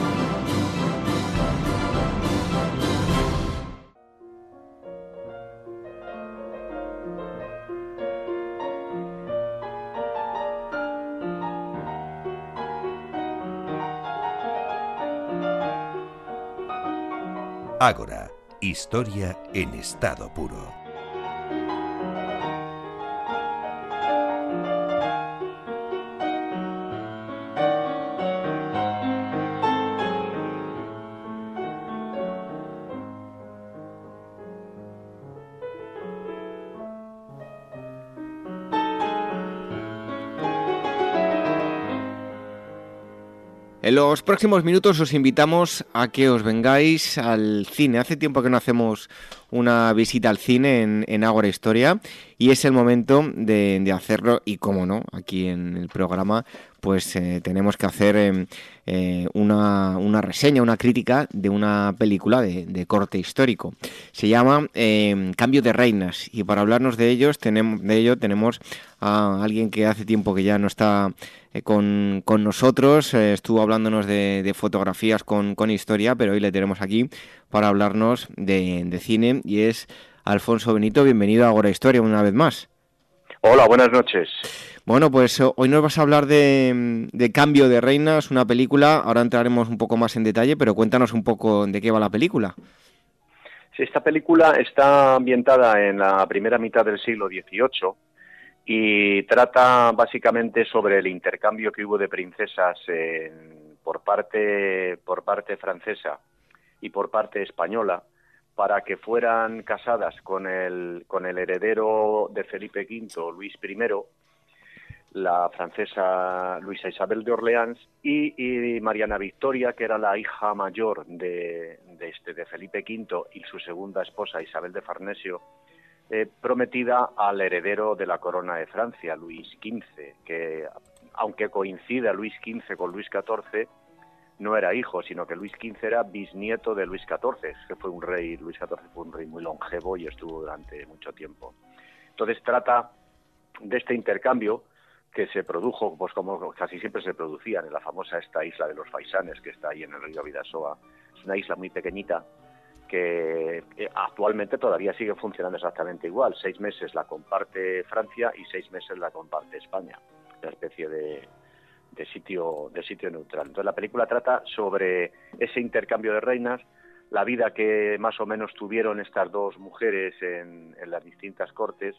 Ágora, historia en estado puro. En los próximos minutos os invitamos a que os vengáis al cine. Hace tiempo que no hacemos una visita al cine en, en Ágora Historia y es el momento de, hacerlo y como no, aquí en el programa pues eh, tenemos que hacer em, eh, una, una, reseña, una crítica de una película de, corte histórico. Se llama em, Cambio de Reinas y para hablarnos de ellos tenemos, de ello tenemos a alguien que hace tiempo que ya no está eh, con, nosotros, estuvo hablándonos de, fotografías con, con, historia, pero hoy le tenemos aquí para hablarnos de, de cine y es Alfonso Benito. Bienvenido a Agora Historia una vez más. Hola, buenas noches. Bueno, pues eh, hoy nos vas a hablar de, Cambio de Reinas, una película. Ahora entraremos un poco más en detalle, pero cuéntanos un poco de qué va la película. Esta película está ambientada en la primera mitad del siglo XVIII y trata básicamente sobre el intercambio que hubo de princesas por, parte, por parte francesa y por parte española para que fueran casadas con el, con el heredero de Felipe V, Luis I, la francesa Luisa Isabel de Orleans y, Mariana Victoria, que era la hija mayor de, este, de Felipe V y su segunda esposa Isabel de Farnesio, eh, prometida al heredero de la corona de Francia, Luis XV, que aunque coincida Luis XV con Luis XIV, no era hijo, sino que Luis XV era bisnieto de Luis XIV, que fue un rey, Luis XIV fue un rey muy longevo y estuvo durante mucho tiempo. Entonces trata de este intercambio que se produjo, pues como casi siempre se producían en la famosa esta isla de los Faisanes, que está ahí en el río Vidasoa. Es una isla muy pequeñita que actualmente todavía sigue funcionando exactamente igual. Seis meses la comparte Francia y seis meses la comparte España. Una especie de, de sitio, de sitio neutral. Entonces la película trata sobre ese intercambio de reinas, la vida que más o menos tuvieron estas dos mujeres en, las distintas cortes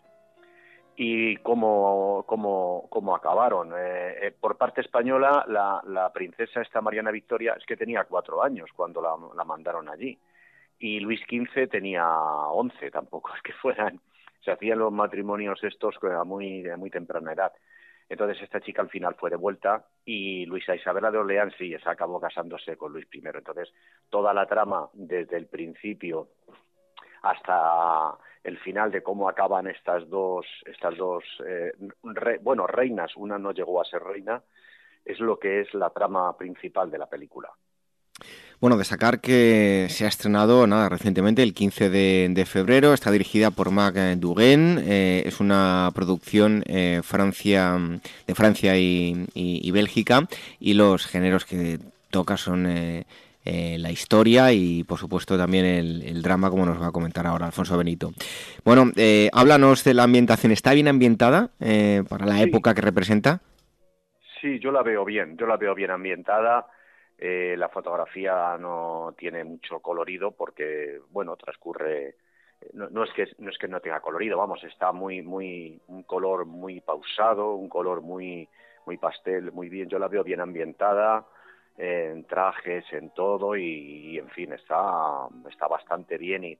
y cómo, cómo, cómo acabaron. Eh, eh, por parte española, la, la, princesa esta Mariana Victoria es que tenía cuatro años cuando la, la mandaron allí y Luis XV tenía once, tampoco es que fueran, se hacían los matrimonios estos a muy, de muy temprana edad. Entonces esta chica al final fue devuelta y Luisa Isabela de Orleans sí, se acabó casándose con Luis I. Entonces toda la trama desde el principio hasta el final de cómo acaban estas dos, estas dos, eh, bueno, reinas, una no llegó a ser reina, es lo que es la trama principal de la película. Bueno, de sacar que se ha estrenado nada recientemente, el 15 de, febrero. Está dirigida por Marc Duguin. Eh, es una producción eh, Francia, de Francia y, Bélgica. Y los géneros que toca son la historia y, por supuesto, también el, drama, como nos va a comentar ahora Alfonso Benito. Bueno, háblanos de la ambientación. ¿Está bien ambientada para la época que representa? Sí, yo la veo bien. Yo la veo bien ambientada eh, la fotografía no tiene mucho colorido porque, bueno, transcurre. No, es que no es que no tenga colorido, vamos, está muy muy un color muy pausado, un color muy muy pastel, muy bien. Yo la veo bien ambientada en trajes, en todo y, en fin está está bastante bien y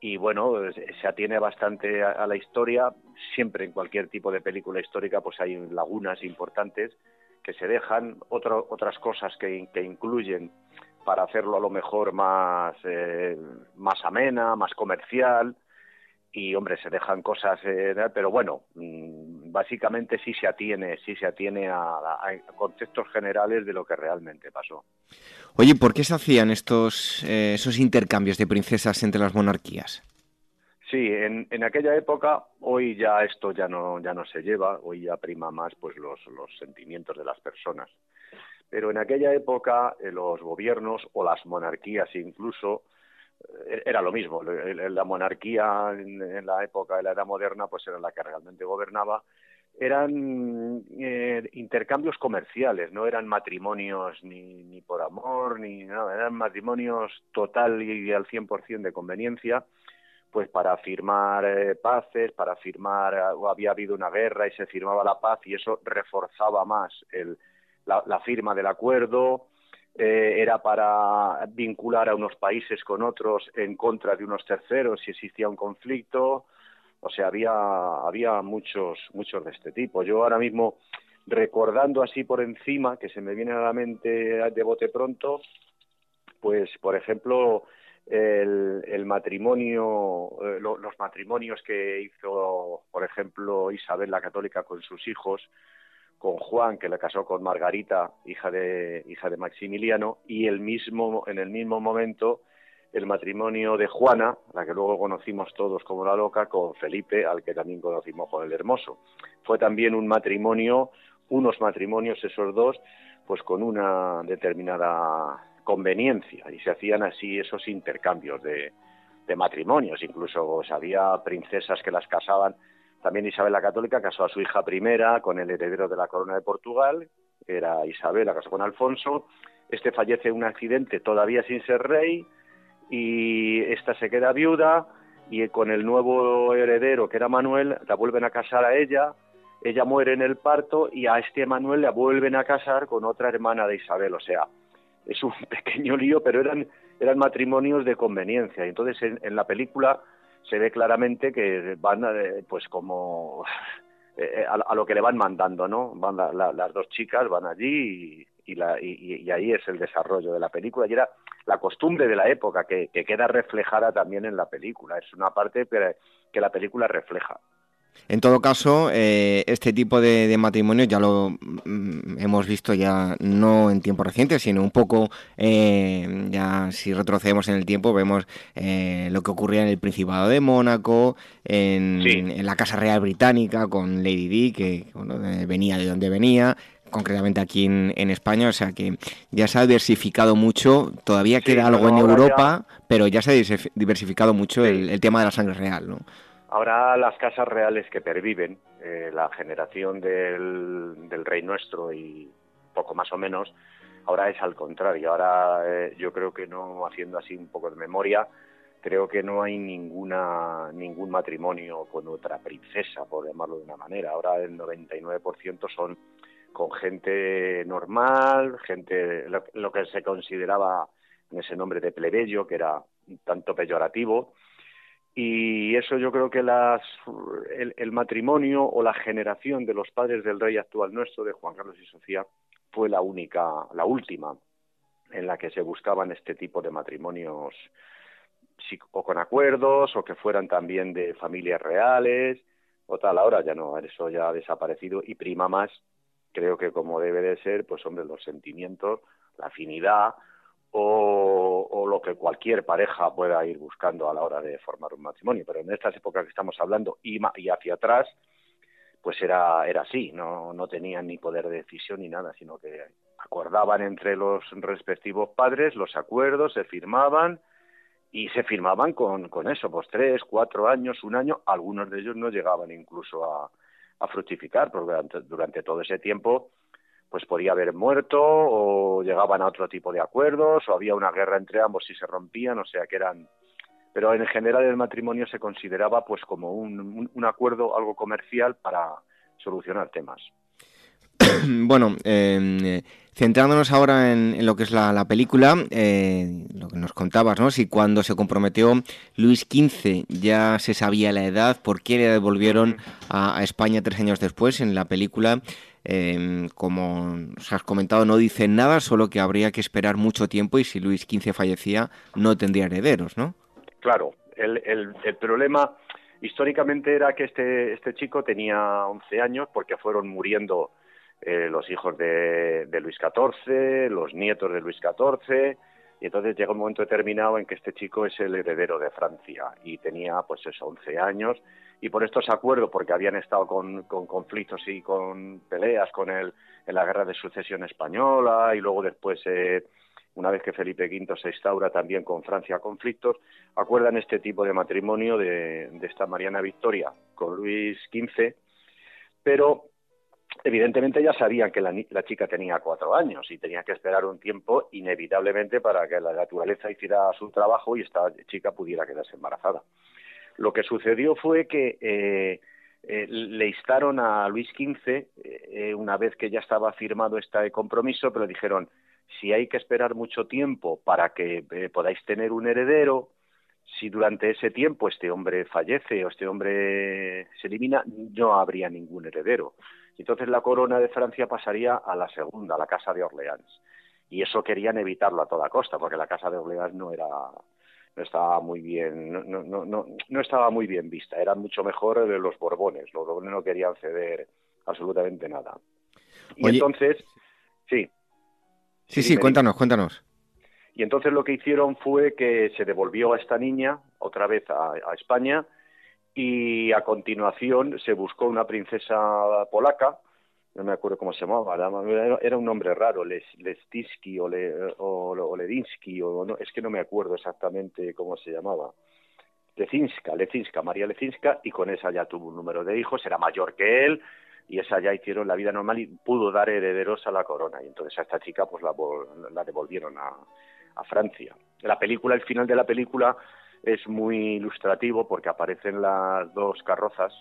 y bueno, se atiene bastante a, la historia. Siempre en cualquier tipo de película histórica pues hay lagunas importantes que se dejan, otras cosas que, que, incluyen para hacerlo a lo mejor más, eh, más amena, más comercial. Y hombre, se dejan cosas, eh, pero bueno, mm, básicamente sí se atiene, sí se atiene a, conceptos generales de lo que realmente pasó. Oye, ¿por qué se hacían estos eh, esos intercambios de princesas entre las monarquías? Sí, en, en, aquella época, hoy ya esto ya no, ya no se lleva, hoy ya prima más pues los, los sentimientos de las personas. Pero en aquella época eh, los gobiernos o las monarquías incluso era lo mismo. La monarquía en, la época de la Edad Moderna pues era la que realmente gobernaba. Eran eh, intercambios comerciales, no eran matrimonios ni, ni por amor, ni nada, eran matrimonios total y al 100% de conveniencia pues para firmar eh, paces, para firmar, o había habido una guerra y se firmaba la paz y eso reforzaba más el, la, firma del acuerdo, eh, era para vincular a unos países con otros en contra de unos terceros si existía un conflicto, o sea, había, había muchos, muchos de este tipo. Yo ahora mismo, recordando así por encima, que se me viene a la mente de bote pronto, pues, por ejemplo, el, matrimonio, eh, los matrimonios que hizo, por ejemplo, Isabel la Católica con sus hijos, con Juan, que le casó con Margarita, hija de, hija de Maximiliano, y el mismo, en el mismo momento el matrimonio de Juana, la que luego conocimos todos como la loca, con Felipe, al que también conocimos con el Hermoso. Fue también un matrimonio, unos matrimonios esos dos, pues con una determinada conveniencia y se hacían así esos intercambios de, matrimonios. Incluso había princesas que las casaban. También Isabel la Católica casó a su hija primera con el heredero de la corona de Portugal, era Isabel, la casó con Alfonso. Este fallece en un accidente todavía sin ser rey y esta se queda viuda y con el nuevo heredero que era Manuel la vuelven a casar a ella. Ella muere en el parto y a este Manuel la vuelven a casar con otra hermana de Isabel. O sea, es un pequeño lío, pero eran, eran matrimonios de conveniencia. Entonces en, la película se ve claramente que van, eh, pues como eh, a, lo que le van mandando, ¿no? Van las dos chicas van allí y, la, y, ahí es el desarrollo de la película. Y era la costumbre de la época que, queda reflejada también en la película. Es una parte que la película refleja. En todo caso, eh, este tipo de, matrimonio ya lo mm, hemos visto ya no en tiempo reciente, sino un poco, eh, ya si retrocedemos en el tiempo, vemos eh, lo que ocurría en el Principado de Mónaco, en, la Casa Real Británica con Lady Di, que venía de donde venía, concretamente aquí en, España, o sea que ya se ha diversificado mucho, todavía queda algo en Europa, pero ya se ha diversificado mucho el, el tema de la sangre real, ¿no? Ahora las casas reales que perviven, eh, la generación del, rey nuestro y poco más o menos, Ahora es al contrario, ahora eh, yo creo que no, haciendo así un poco de memoria, creo que no hay ninguna ningún matrimonio con otra princesa, por llamarlo de una manera. Ahora el 99% son con gente normal, gente lo, que se consideraba en ese nombre de plebeyo, que era un tanto peyorativo, y eso yo creo que las, el, matrimonio o la generación de los padres del rey actual nuestro, de Juan Carlos y Sofía, fue la única, la última en la que se buscaban este tipo de matrimonios o con acuerdos o que fueran también de familias reales o tal. Ahora ya no, eso ya ha desaparecido y prima más, creo que como debe de ser, pues hombre, los sentimientos, la afinidad o, lo que cualquier pareja pueda ir buscando a la hora de formar un matrimonio. Pero en estas épocas que estamos hablando y, hacia atrás, pues era, era así, no, no tenían ni poder de decisión ni nada, sino que acordaban entre los respectivos padres los acuerdos, se firmaban y se firmaban con, con eso, pues tres, cuatro años, un año, algunos de ellos no llegaban incluso a, fructificar, porque durante todo ese tiempo pues podía haber muerto o llegaban a otro tipo de acuerdos o había una guerra entre ambos y se rompían, o sea que eran pero en general el matrimonio se consideraba pues como un, un, acuerdo, algo comercial para solucionar temas. bueno, eh, centrándonos ahora en, lo que es la, película, eh, lo que nos contabas, ¿no? Si cuando se comprometió Luis XV ya se sabía la edad, ¿por qué le devolvieron a, España tres años después? En la película, eh, como os has comentado, no dicen nada, solo que habría que esperar mucho tiempo y si Luis XV fallecía no tendría herederos, ¿no? Claro, el, el, el problema históricamente era que este, este chico tenía 11 años porque fueron muriendo eh, los hijos de, de, Luis XIV, los nietos de Luis XIV, y entonces llega un momento determinado en que este chico es el heredero de Francia y tenía pues eso, 11 años, y por estos acuerdos, porque habían estado con, con conflictos y con peleas con él en la guerra de sucesión española y luego después... Eh, una vez que Felipe V se instaura también con Francia conflictos, acuerdan este tipo de matrimonio de, esta Mariana Victoria con Luis XV, pero evidentemente ya sabían que la, chica tenía cuatro años y tenía que esperar un tiempo inevitablemente para que la naturaleza hiciera su trabajo y esta chica pudiera quedarse embarazada. Lo que sucedió fue que eh, eh, le instaron a Luis XV, eh, una vez que ya estaba firmado este compromiso, pero dijeron, si hay que esperar mucho tiempo para que eh, podáis tener un heredero, si durante ese tiempo este hombre fallece o este hombre se elimina, no habría ningún heredero. Entonces la corona de Francia pasaría a la segunda, a la Casa de Orleans. Y eso querían evitarlo a toda costa, porque la Casa de Orleans no era no estaba muy bien no, no, no, no estaba muy bien vista, eran mucho mejor de los Borbones, los Borbones no querían ceder absolutamente nada. Y entonces, sí. Sí, sí, cuéntanos, cuéntanos. Y entonces lo que hicieron fue que se devolvió a esta niña otra vez a, España y a continuación se buscó una princesa polaca, no me acuerdo cómo se llamaba, era, un nombre raro, Les, o, Le, o, Ledinsky, o no, es que no me acuerdo exactamente cómo se llamaba. Lecinska, Lecinska, María Lecinska, y con esa ya tuvo un número de hijos, era mayor que él, y esa ya hicieron la vida normal y pudo dar herederos a la corona. Y entonces a esta chica pues la, la devolvieron a, a Francia. La película, el final de la película es muy ilustrativo porque aparecen las dos carrozas,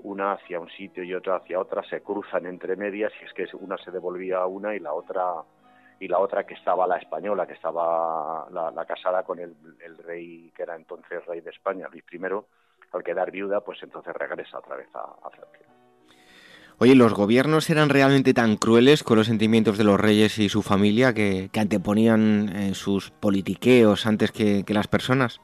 una hacia un sitio y otra hacia otra, se cruzan entre medias y es que una se devolvía a una y la otra y la otra que estaba la española, que estaba la, casada con el, el, rey que era entonces rey de España, Luis I, al quedar viuda, pues entonces regresa otra vez a Francia. Oye, ¿los gobiernos eran realmente tan crueles con los sentimientos de los reyes y su familia que, anteponían eh, sus politiqueos antes que, las personas?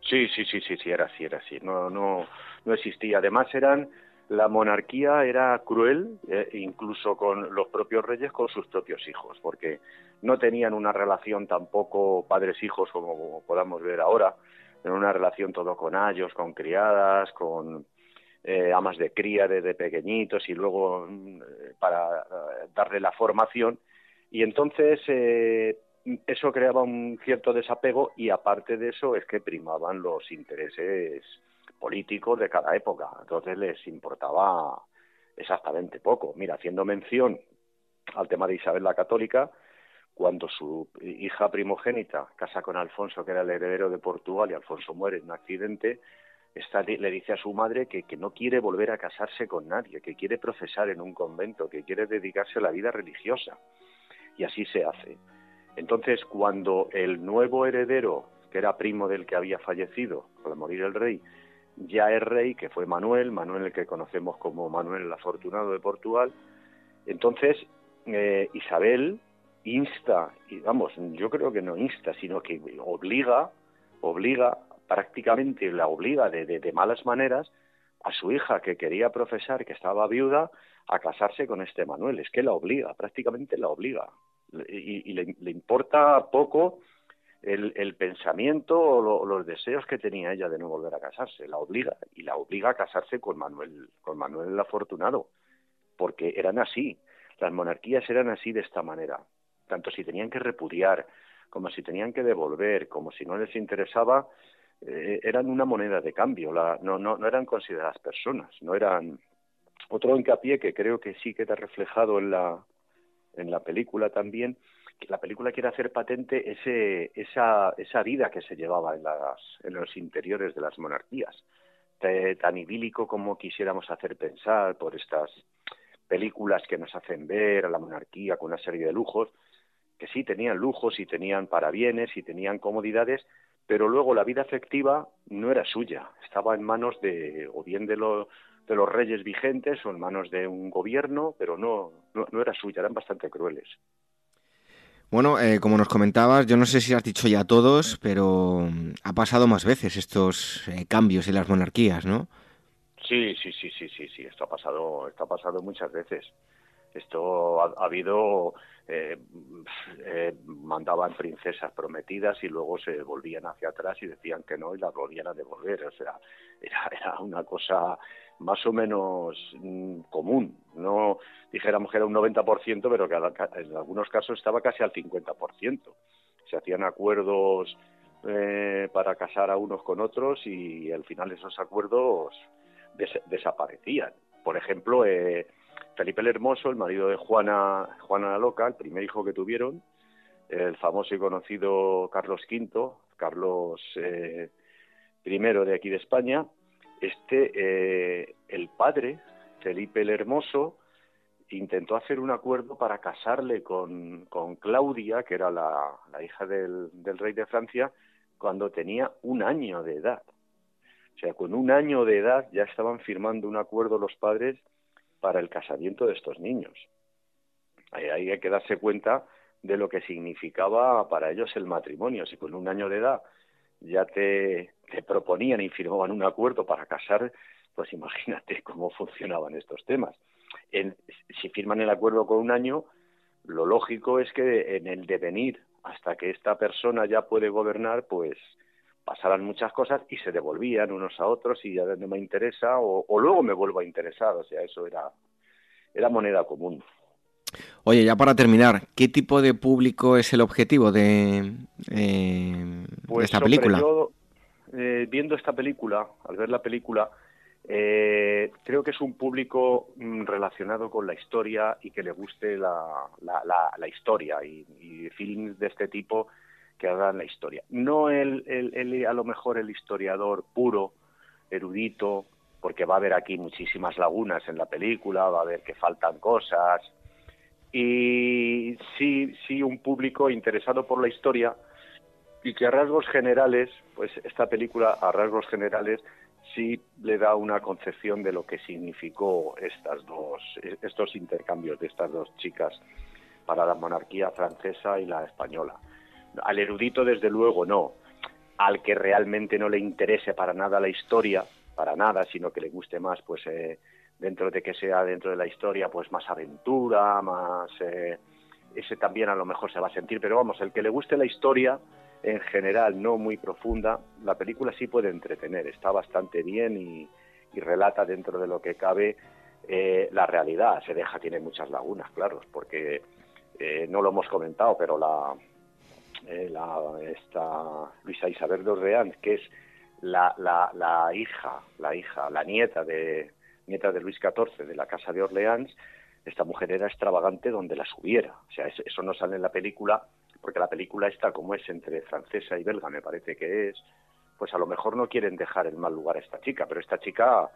Sí, sí, sí, sí, sí, era así, era así. No, no, no existía. Además eran la monarquía era cruel, eh, incluso con los propios reyes, con sus propios hijos, porque no tenían una relación tampoco padres-hijos como podamos ver ahora, Era una relación todo con ayos, con criadas, con eh, amas de cría desde pequeñitos y luego mm, para eh, darle la formación. Y entonces eso creaba un cierto desapego y aparte de eso es que primaban los intereses políticos de cada época. Entonces les importaba exactamente poco. Mira, haciendo mención al tema de Isabel la Católica, cuando su hija primogénita casa con Alfonso, que era el heredero de Portugal, y Alfonso muere en un accidente, le dice a su madre que, que, no quiere volver a casarse con nadie, que quiere profesar en un convento, que quiere dedicarse a la vida religiosa. Y así se hace. Entonces, cuando el nuevo heredero, que era primo del que había fallecido al morir el rey, ya es rey, que fue Manuel, Manuel el que conocemos como Manuel el Afortunado de Portugal, entonces eh, Isabel insta, y vamos, yo creo que no insta, sino que obliga, obliga, prácticamente la obliga de, de, malas maneras a su hija que quería profesar, que estaba viuda, a casarse con este Manuel. Es que la obliga, prácticamente la obliga. Y, le, importa poco el, el pensamiento o los deseos que tenía ella de no volver a casarse. La obliga y la obliga a casarse con Manuel, con Manuel el Afortunado, porque eran así. Las monarquías eran así de esta manera tanto si tenían que repudiar, como si tenían que devolver, como si no les interesaba, eh, eran una moneda de cambio, no, no, no eran consideradas personas, no eran otro hincapié que creo que sí queda reflejado en la, en la película también, la película quiere hacer patente ese, esa, esa vida que se llevaba en, las, en los interiores de las monarquías, tan idílico como quisiéramos hacer pensar por estas películas que nos hacen ver a la monarquía con una serie de lujos, que sí tenían lujos y tenían parabienes y tenían comodidades, pero luego la vida afectiva no era suya, estaba en manos de o bien de, de los reyes vigentes o en manos de un gobierno, pero no, no, era suya, eran bastante crueles. Bueno, eh, como nos comentabas, yo no sé si has dicho ya todos, pero mm, ha pasado más veces estos eh, cambios en las monarquías, ¿no? Sí, sí, sí, sí, sí, sí, esto ha pasado, esto ha pasado muchas veces. Esto ha habido eh, eh, mandaban princesas prometidas y luego se volvían hacia atrás y decían que no y las volvían a devolver. O sea, era, era una cosa más o menos mm, común. No dijéramos que era un 90%, pero que en algunos casos estaba casi al 50%. Se hacían acuerdos eh, para casar a unos con otros y al final esos acuerdos desaparecían. Por ejemplo, eh, Felipe el Hermoso, el marido de Juana, Juana la Loca, el primer hijo que tuvieron, el famoso y conocido Carlos V, Carlos eh, I de aquí de España, este, eh, el padre, Felipe el Hermoso, intentó hacer un acuerdo para casarle con, con Claudia, que era la, la hija del, del, rey de Francia, cuando tenía un año de edad. O sea, con un año de edad ya estaban firmando un acuerdo los padres para el casamiento de estos niños. Ahí hay que darse cuenta de lo que significaba para ellos el matrimonio. Si con un año de edad ya te, proponían y firmaban un acuerdo para casar, pues imagínate cómo funcionaban estos temas. si firman el acuerdo con un año, lo lógico es que en el devenir, hasta que esta persona ya puede gobernar, pues pasaran muchas cosas y se devolvían unos a otros y ya no me interesa o, luego me vuelvo a interesar, o sea, eso era, era moneda común. Oye, ya para terminar, ¿qué tipo de público es el objetivo de, eh, pues esta película? Yo, eh, viendo esta película, al ver la película, eh, creo que es un público mm, relacionado con la historia y que le guste la, la, historia y, y films de este tipo que hagan la historia. No el, el, a lo mejor el historiador puro, erudito, porque va a haber aquí muchísimas lagunas en la película, va a haber que faltan cosas. Y sí, sí, un público interesado por la historia y que a rasgos generales, pues esta película a rasgos generales sí le da una concepción de lo que significó estas dos, estos intercambios de estas dos chicas para la monarquía francesa y la española. Al erudito, desde luego, no. Al que realmente no le interese para nada la historia, para nada, sino que le guste más, pues, eh, dentro de que sea dentro de la historia, pues más aventura, más... Eh, ese también a lo mejor se va a sentir, pero vamos, el que le guste la historia, en general no muy profunda, la película sí puede entretener, está bastante bien y, relata dentro de lo que cabe eh, la realidad. Se deja, tiene muchas lagunas, claro, porque no lo hemos comentado, pero la, eh, la, esta Luisa Isabel de Orleans, que es la, la, la, hija, la hija, la nieta de nieta de Luis XIV de la Casa de Orleans, esta mujer era extravagante donde la subiera. O sea, eso no sale en la película, porque la película está como es entre francesa y belga, me parece que es, pues a lo mejor no quieren dejar en mal lugar a esta chica, pero esta chica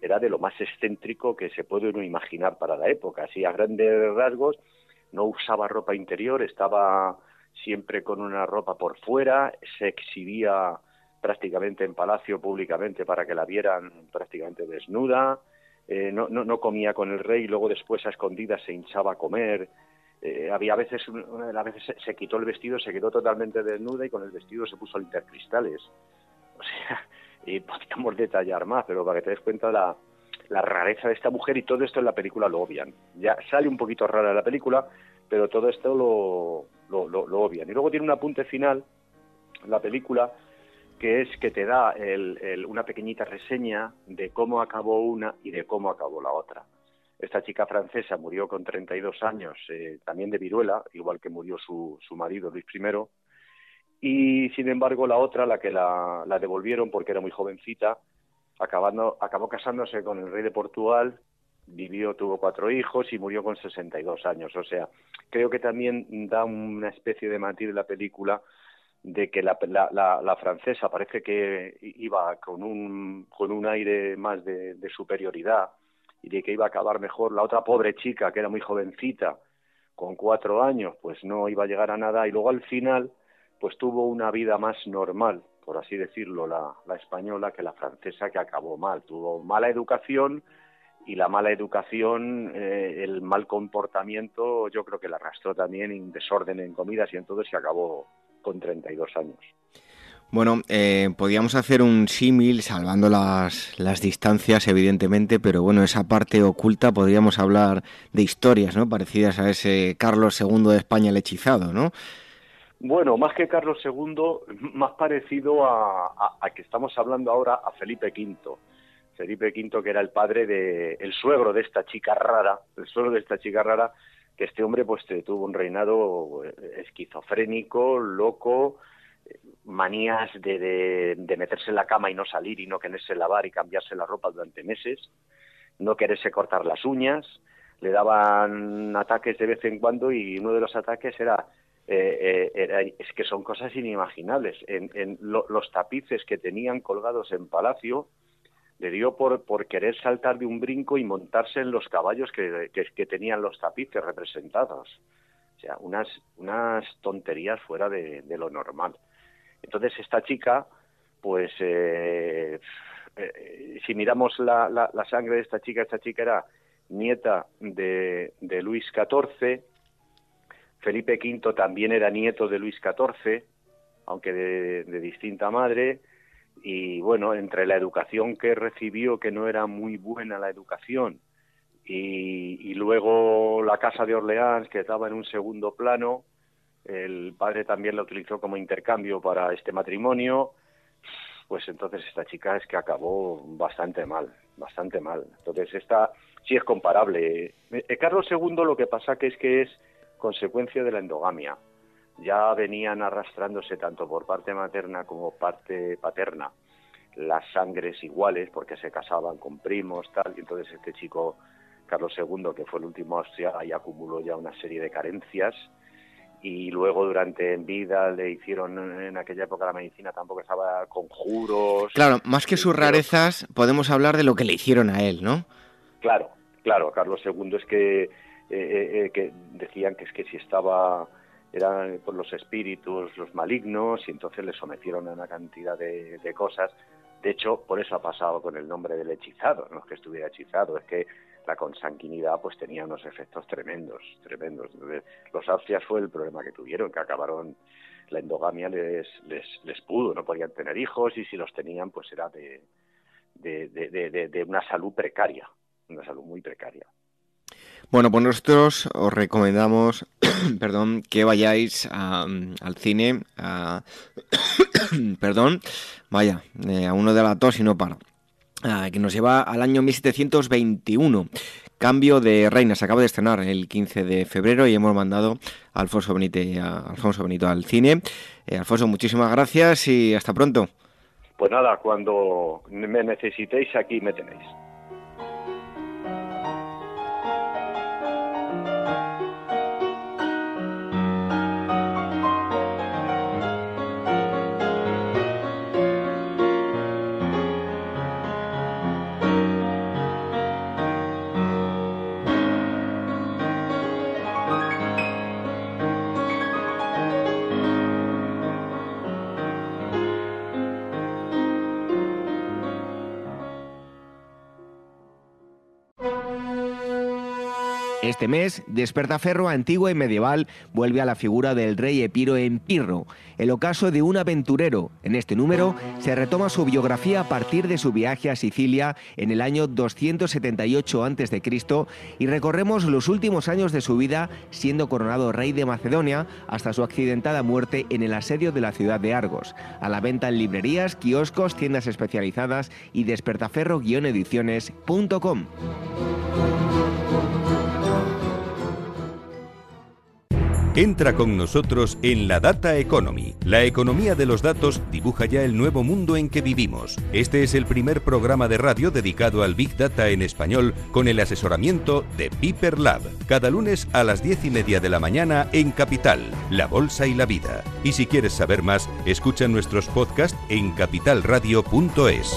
era de lo más excéntrico que se puede uno imaginar para la época. Así a grandes rasgos, no usaba ropa interior, estaba siempre con una ropa por fuera, se exhibía prácticamente en palacio públicamente para que la vieran prácticamente desnuda, eh, no, no, no, comía con el rey luego después a escondidas se hinchaba a comer. Eh, había veces, una de las veces se, quitó el vestido, se quedó totalmente desnuda y con el vestido se puso intercristales. O sea, y podríamos detallar más, pero para que te des cuenta la, la rareza de esta mujer y todo esto en la película lo obvian. Ya sale un poquito rara la película, pero todo esto lo, lo, lo, lo obvian. Y luego tiene un apunte final, la película, que es que te da una pequeñita reseña de cómo acabó una y de cómo acabó la otra. Esta chica francesa murió con 32 años, eh, también de viruela, igual que murió su, su marido Luis I. Y sin embargo, la otra, la que la, la devolvieron porque era muy jovencita, acabando, acabó casándose con el rey de Portugal, vivió, tuvo cuatro hijos y murió con 62 años. O sea, creo que también da una especie de matiz la película de que la, la, la, francesa parece que iba con un, con un aire más de, superioridad y de que iba a acabar mejor. La otra pobre chica, que era muy jovencita, con cuatro años, pues no iba a llegar a nada y luego al final, pues tuvo una vida más normal, por así decirlo, la, la española que la francesa, que acabó mal. Tuvo mala educación y la mala educación, eh, el mal comportamiento, yo creo que la arrastró también en desorden en comidas y en todo se acabó con 32 años. Bueno, eh, podíamos hacer un símil, salvando las, las distancias, evidentemente, pero bueno, esa parte oculta podríamos hablar de historias, ¿no? Parecidas a ese Carlos II de España el hechizado, ¿no? Bueno, más que Carlos II, más parecido a, a, a que estamos hablando ahora a Felipe V. Felipe V, que era el padre de, el suegro de esta chica rara, el suegro de esta chica rara, que este hombre pues tuvo un reinado eh, esquizofrénico, loco, manías de, de, meterse en la cama y no salir y no quererse lavar y cambiarse la ropa durante meses, no quererse cortar las uñas, le daban ataques de vez en cuando y uno de los ataques era, eh, eh, era es que son cosas inimaginables. En, en lo, los tapices que tenían colgados en palacio, le dio por, por querer saltar de un brinco y montarse en los caballos que, que, que tenían los tapices representados. O sea, unas, unas tonterías fuera de lo normal. Entonces, esta chica, pues, eh, eh, si miramos la, la, la, sangre de esta chica, esta chica era nieta de, Luis XIV, Felipe V también era nieto de Luis XIV, aunque de, de distinta madre, y bueno, entre la educación que recibió, que no era muy buena la educación, y, y, luego la Casa de Orleans, que estaba en un segundo plano, el padre también la utilizó como intercambio para este matrimonio, pues entonces esta chica es que acabó bastante mal, bastante mal. Entonces esta sí es comparable. Eh, Carlos II lo que pasa que es que es consecuencia de la endogamia ya venían arrastrándose tanto por parte materna como parte paterna las sangres iguales porque se casaban con primos tal y entonces este chico Carlos II que fue el último Austria ahí acumuló ya una serie de carencias y luego durante en vida le hicieron en aquella época la medicina tampoco estaba conjuros claro más que sus rarezas podemos hablar de lo que le hicieron a él no claro claro Carlos II es que eh, eh, que decían que es que si estaba eran por los espíritus, los malignos, y entonces le sometieron a una cantidad de, de, cosas. De hecho, por eso ha pasado con el nombre del hechizado, no es que estuviera hechizado, es que la consanguinidad pues tenía unos efectos tremendos, tremendos. Entonces, los Austrias fue el problema que tuvieron, que acabaron, la endogamia les, les, les pudo, no podían tener hijos, y si los tenían, pues era de, de, de, de, una salud precaria, una salud muy precaria. Bueno, pues nosotros os recomendamos, perdón, que vayáis al cine, a, perdón, vaya, eh, a uno de la tos y no para, uh, que nos lleva al año 1721. Cambio de reina, se acaba de estrenar el 15 de febrero y hemos mandado a Alfonso Benito, a Alfonso Benito al cine. Eh, Alfonso, muchísimas gracias y hasta pronto. Pues nada, cuando me necesitéis aquí me tenéis. Este mes, Despertaferro antiguo y medieval vuelve a la figura del rey Epiro en Pirro, el ocaso de un aventurero. En este número se retoma su biografía a partir de su viaje a Sicilia en el año 278 a.C. y recorremos los últimos años de su vida siendo coronado rey de Macedonia hasta su accidentada muerte en el asedio de la ciudad de Argos. A la venta en librerías, kioscos, tiendas especializadas y despertaferro-ediciones.com. Entra con nosotros en la Data Economy. La economía de los datos dibuja ya el nuevo mundo en que vivimos. Este es el primer programa de radio dedicado al Big Data en español con el asesoramiento de Piper Lab. Cada lunes a las diez y media de la mañana en Capital, La Bolsa y la Vida. Y si quieres saber más, escucha nuestros podcasts en capitalradio.es.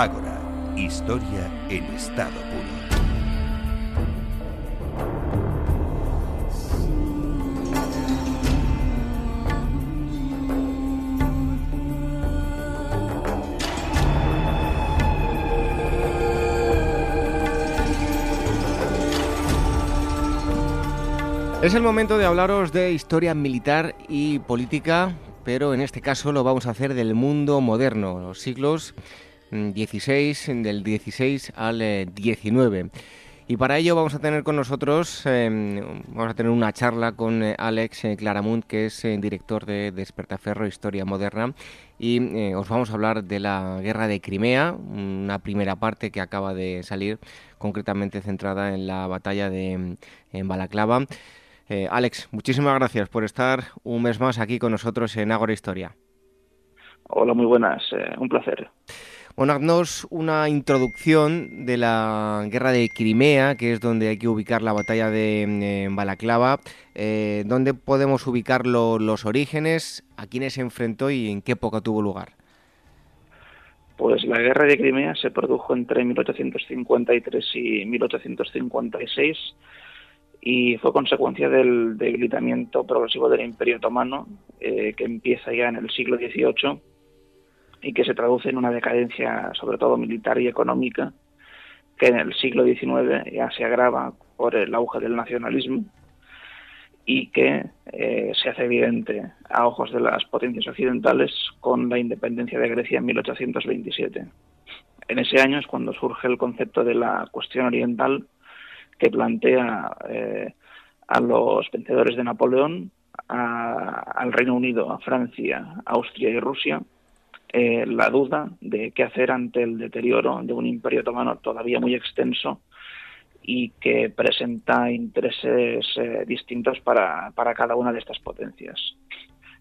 Ágora, historia en estado puro. Es el momento de hablaros de historia militar y política, pero en este caso lo vamos a hacer del mundo moderno, los siglos 16, del 16 al 19. Eh, y para ello vamos a tener con nosotros, em, vamos a tener una charla con eh, Alex eh, Claramunt, que es director de Despertaferro Historia Moderna, y os vamos a hablar de la guerra de Crimea, una primera parte que acaba de salir, concretamente centrada en la batalla de en Balaclava. Alex, muchísimas gracias por estar un mes más aquí con nosotros en Ágora Historia. Hola, muy buenas, un placer. Bueno, una introducción de la guerra de Crimea, que es donde hay que ubicar la batalla de Balaclava. Eh, ¿Dónde podemos ubicar los orígenes? ¿A quiénes se enfrentó y en qué época tuvo lugar? Pues la guerra de Crimea se produjo entre 1853 y 1856 y fue consecuencia del debilitamiento progresivo del Imperio Otomano, eh, que empieza ya en el siglo XVIII y que se traduce en una decadencia, sobre todo militar y económica, que en el siglo XIX ya se agrava por el auge del nacionalismo y que eh, se hace evidente a ojos de las potencias occidentales con la independencia de Grecia en 1827. En ese año es cuando surge el concepto de la cuestión oriental que plantea eh, a los vencedores de Napoleón, al Reino Unido, a Francia, Austria y Rusia, eh, la duda de qué hacer ante el deterioro de un imperio otomano todavía muy extenso y que presenta intereses eh, distintos para, para, cada una de estas potencias.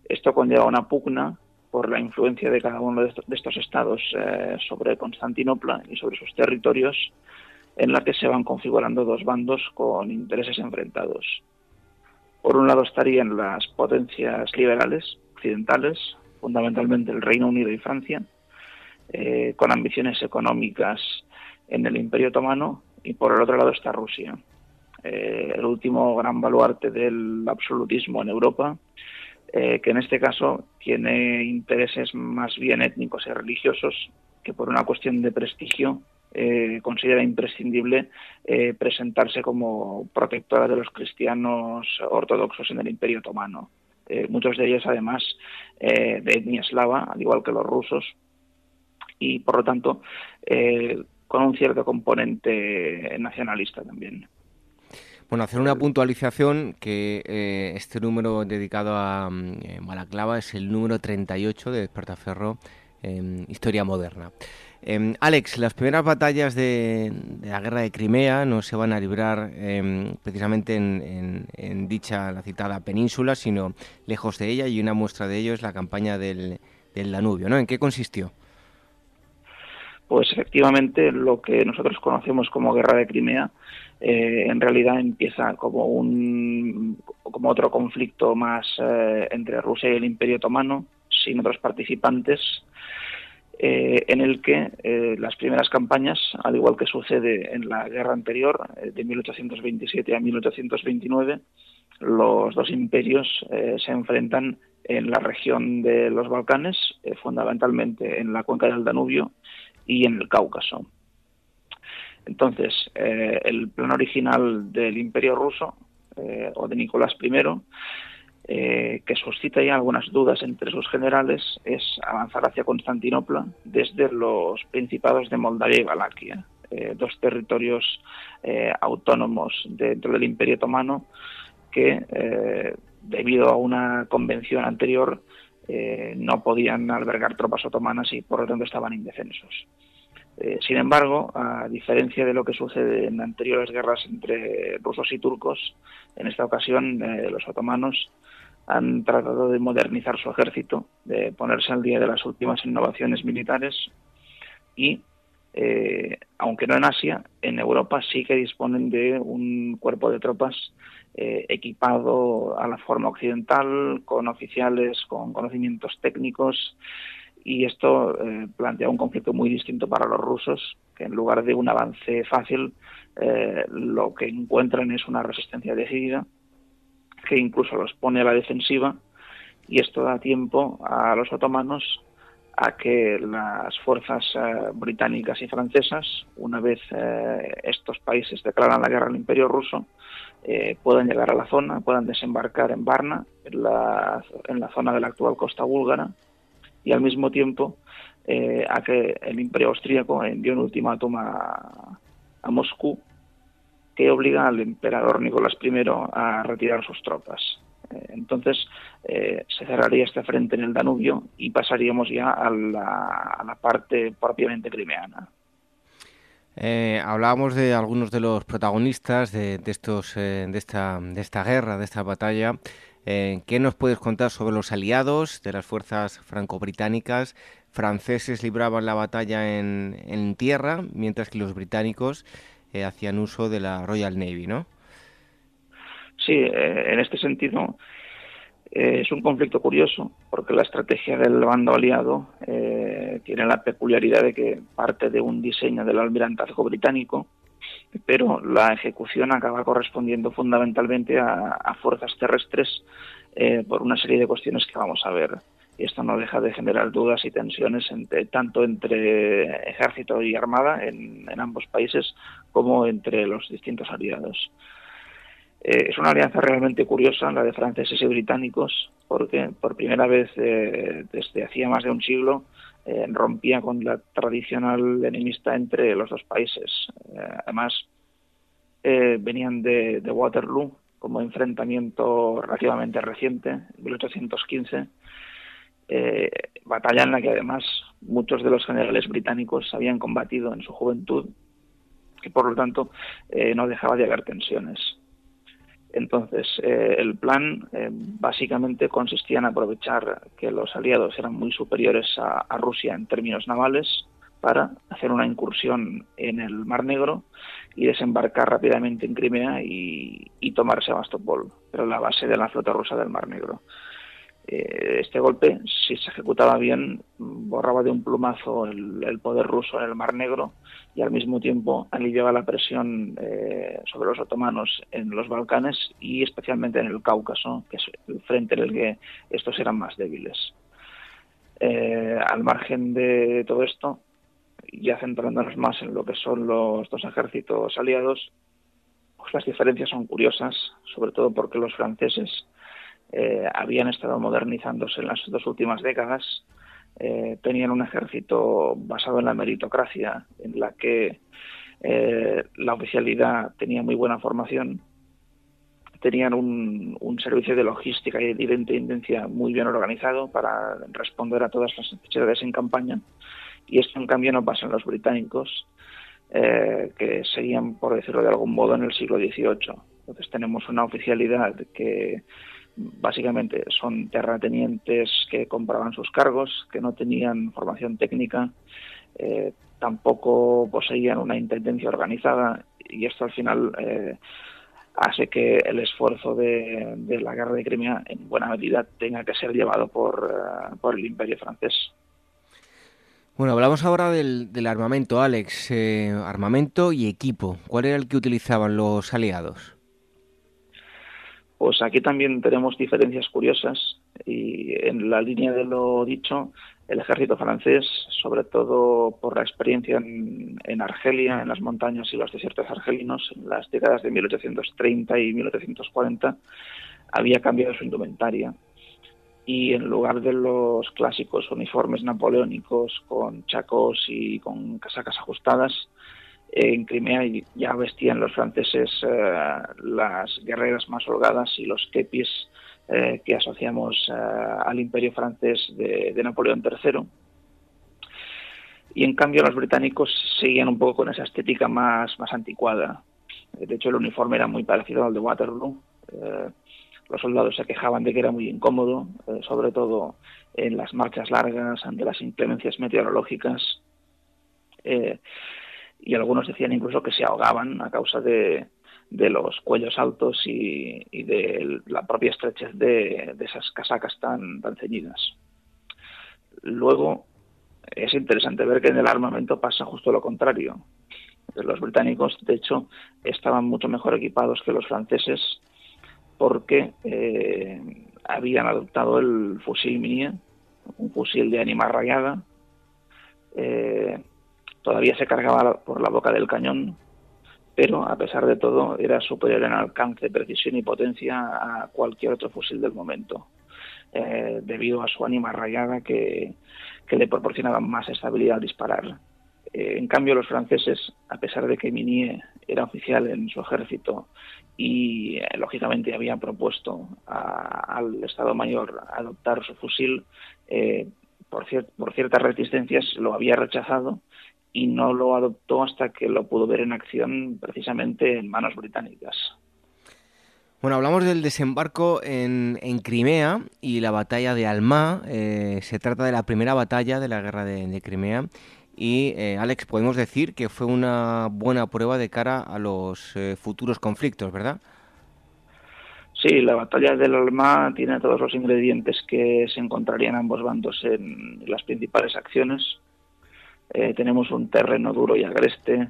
Esto conlleva una pugna por la influencia de cada uno de estos, estados eh, sobre Constantinopla y sobre sus territorios, en la que se van configurando dos bandos con intereses enfrentados. Por un lado estarían las potencias liberales occidentales, fundamentalmente el Reino Unido y Francia, eh, con ambiciones económicas en el Imperio Otomano, y por el otro lado está Rusia, eh, el último gran baluarte del absolutismo en Europa, eh, que en este caso tiene intereses más bien étnicos y religiosos que por una cuestión de prestigio considera imprescindible presentarse como protectora de los cristianos ortodoxos en el Imperio Otomano. Eh, muchos de ellos además eh, de etnia eslava, al igual que los rusos, y por lo tanto eh, con un cierto componente nacionalista también. Bueno, hacer una puntualización que este número dedicado a Malaclava es el número 38 de Despertaferro en Historia Moderna. Em, Alex, las primeras batallas de, la guerra de Crimea no se van a librar em, precisamente en, dicha, la citada península, sino lejos de ella, y una muestra de ello es la campaña del, Danubio, ¿no? ¿En qué consistió? Pues efectivamente lo que nosotros conocemos como Guerra de Crimea eh, en realidad empieza como un como otro conflicto más eh, entre Rusia y el Imperio Otomano sin otros participantes eh, en el que eh, las primeras campañas, al igual que sucede en la guerra anterior, eh, de 1827 a 1829, los dos imperios se enfrentan en la región de los Balcanes, fundamentalmente en la cuenca del Danubio y en el Cáucaso. Entonces, el plan original del imperio ruso, o de Nicolás I, eh, que suscita ya algunas dudas entre sus generales es avanzar hacia Constantinopla desde los principados de Moldavia y Valaquia, eh, dos territorios eh, autónomos dentro del Imperio Otomano que, debido a una convención anterior, no podían albergar tropas otomanas y por lo tanto estaban indefensos. sin embargo, a diferencia de lo que sucede en anteriores guerras entre rusos y turcos, en esta ocasión los otomanos han tratado de modernizar su ejército, de ponerse al día de las últimas innovaciones militares y, eh, aunque no en Asia, en Europa sí que disponen de un cuerpo de tropas eh, equipado a la forma occidental, con oficiales, con conocimientos técnicos, y esto eh, plantea un conflicto muy distinto para los rusos, que en lugar de un avance fácil, lo que encuentran es una resistencia decidida que incluso los pone a la defensiva y esto da tiempo a los otomanos a que las fuerzas eh, británicas y francesas, una vez eh, estos países declaran la guerra al Imperio ruso, eh, puedan llegar a la zona, puedan desembarcar en Varna, en la, en la zona de la actual costa búlgara, y al mismo tiempo a que el Imperio austríaco envió un ultimátum a, a Moscú que obliga al emperador Nicolás I a retirar sus tropas. Eh, entonces eh, se cerraría este frente en el Danubio y pasaríamos ya a la, parte propiamente crimeana. Eh, hablábamos de algunos de los protagonistas de, estos, de, esta, de esta guerra, de esta batalla. ¿Qué nos puedes contar sobre los aliados de las fuerzas franco-británicas? Franceses libraban la batalla en, en tierra, mientras que los británicos eh, hacían uso de la Royal Navy, ¿no? Sí, eh, en este sentido eh, es un conflicto curioso porque la estrategia del bando aliado tiene la peculiaridad de que parte de un diseño del almirantazgo británico, pero la ejecución acaba correspondiendo fundamentalmente a fuerzas terrestres por una serie de cuestiones que vamos a ver y esto no deja de generar dudas y tensiones tanto entre ejército y armada en, ambos países como entre los distintos aliados. Eh, es una alianza realmente curiosa, la de franceses y británicos, porque por primera vez eh, desde hacía más de un siglo eh, rompía con la tradicional enemista entre los dos países. además, venían de, de Waterloo como enfrentamiento relativamente reciente, en 1815, eh, batalla en la que además muchos de los generales británicos habían combatido en su juventud y por lo tanto eh, no dejaba de haber tensiones. Entonces, eh, el plan básicamente consistía en aprovechar que los aliados eran muy superiores a, Rusia en términos navales para hacer una incursión en el Mar Negro y desembarcar rápidamente en Crimea y, y tomar Sebastopol, pero la base de la flota rusa del Mar Negro. Eh, este golpe, si se ejecutaba bien, borraba de un plumazo el, poder ruso en el Mar Negro y al mismo tiempo aliviaba la presión eh, sobre los otomanos en los Balcanes y especialmente en el Cáucaso, que es el frente en el que estos eran más débiles. Eh, al margen de todo esto, ya centrándonos más en lo que son los dos ejércitos aliados, pues las diferencias son curiosas, sobre todo porque los franceses eh, habían estado modernizándose en las dos últimas décadas, eh, tenían un ejército basado en la meritocracia, en la que eh, la oficialidad tenía muy buena formación, tenían un, servicio de logística y de intendencia muy bien organizado para responder a todas las necesidades en campaña, y esto en cambio no pasa en los británicos, que seguían, por decirlo de algún modo, en el siglo XVIII. Entonces tenemos una oficialidad que básicamente son terratenientes que compraban sus cargos, que no tenían formación técnica, eh, tampoco poseían una intendencia organizada y esto al final eh, hace que el esfuerzo de, la guerra de Crimea en buena medida tenga que ser llevado por, eh, por el imperio francés. Bueno, hablamos ahora del, armamento, Alex. armamento y equipo. ¿Cuál era el que utilizaban los aliados? Pues aquí también tenemos diferencias curiosas y en la línea de lo dicho, el ejército francés, sobre todo por la experiencia en, Argelia, en las montañas y los desiertos argelinos, en las décadas de 1830 y 1840, había cambiado su indumentaria. Y en lugar de los clásicos uniformes napoleónicos con chacos y con casacas ajustadas, en Crimea ya vestían los franceses eh, las guerreras más holgadas y los kepis eh, que asociamos eh, al imperio francés de, Napoleón III. Y en cambio los británicos seguían un poco con esa estética más, más anticuada. De hecho el uniforme era muy parecido al de Waterloo. los soldados se quejaban de que era muy incómodo, sobre todo en las marchas largas, ante las inclemencias meteorológicas y algunos decían incluso que se ahogaban a causa de, los cuellos altos y, de la propia estrechez de, esas casacas tan, tan ceñidas. Luego, es interesante ver que en el armamento pasa justo lo contrario. Los británicos, de hecho, estaban mucho mejor equipados que los franceses porque eh, habían adoptado el fusil Minier, un fusil de ánima rayada, eh, todavía se cargaba por la boca del cañón, pero a pesar de todo era superior en alcance, precisión y potencia a cualquier otro fusil del momento, eh, debido a su ánima rayada que, le proporcionaba más estabilidad al disparar. Eh, en cambio, los franceses, a pesar de que Minier era oficial en su ejército y eh, lógicamente había propuesto al Estado Mayor adoptar su fusil, por, por ciertas resistencias lo había rechazado y no lo adoptó hasta que lo pudo ver en acción precisamente en manos británicas. Bueno, hablamos del desembarco en, Crimea y la batalla de Alma. Eh, se trata de la primera batalla de la guerra de, Crimea. Y, eh, Alex, podemos decir que fue una buena prueba de cara a los eh, futuros conflictos, ¿verdad? Sí, la batalla del Alma tiene todos los ingredientes que se encontrarían ambos bandos en las principales acciones. Eh, tenemos un terreno duro y agreste,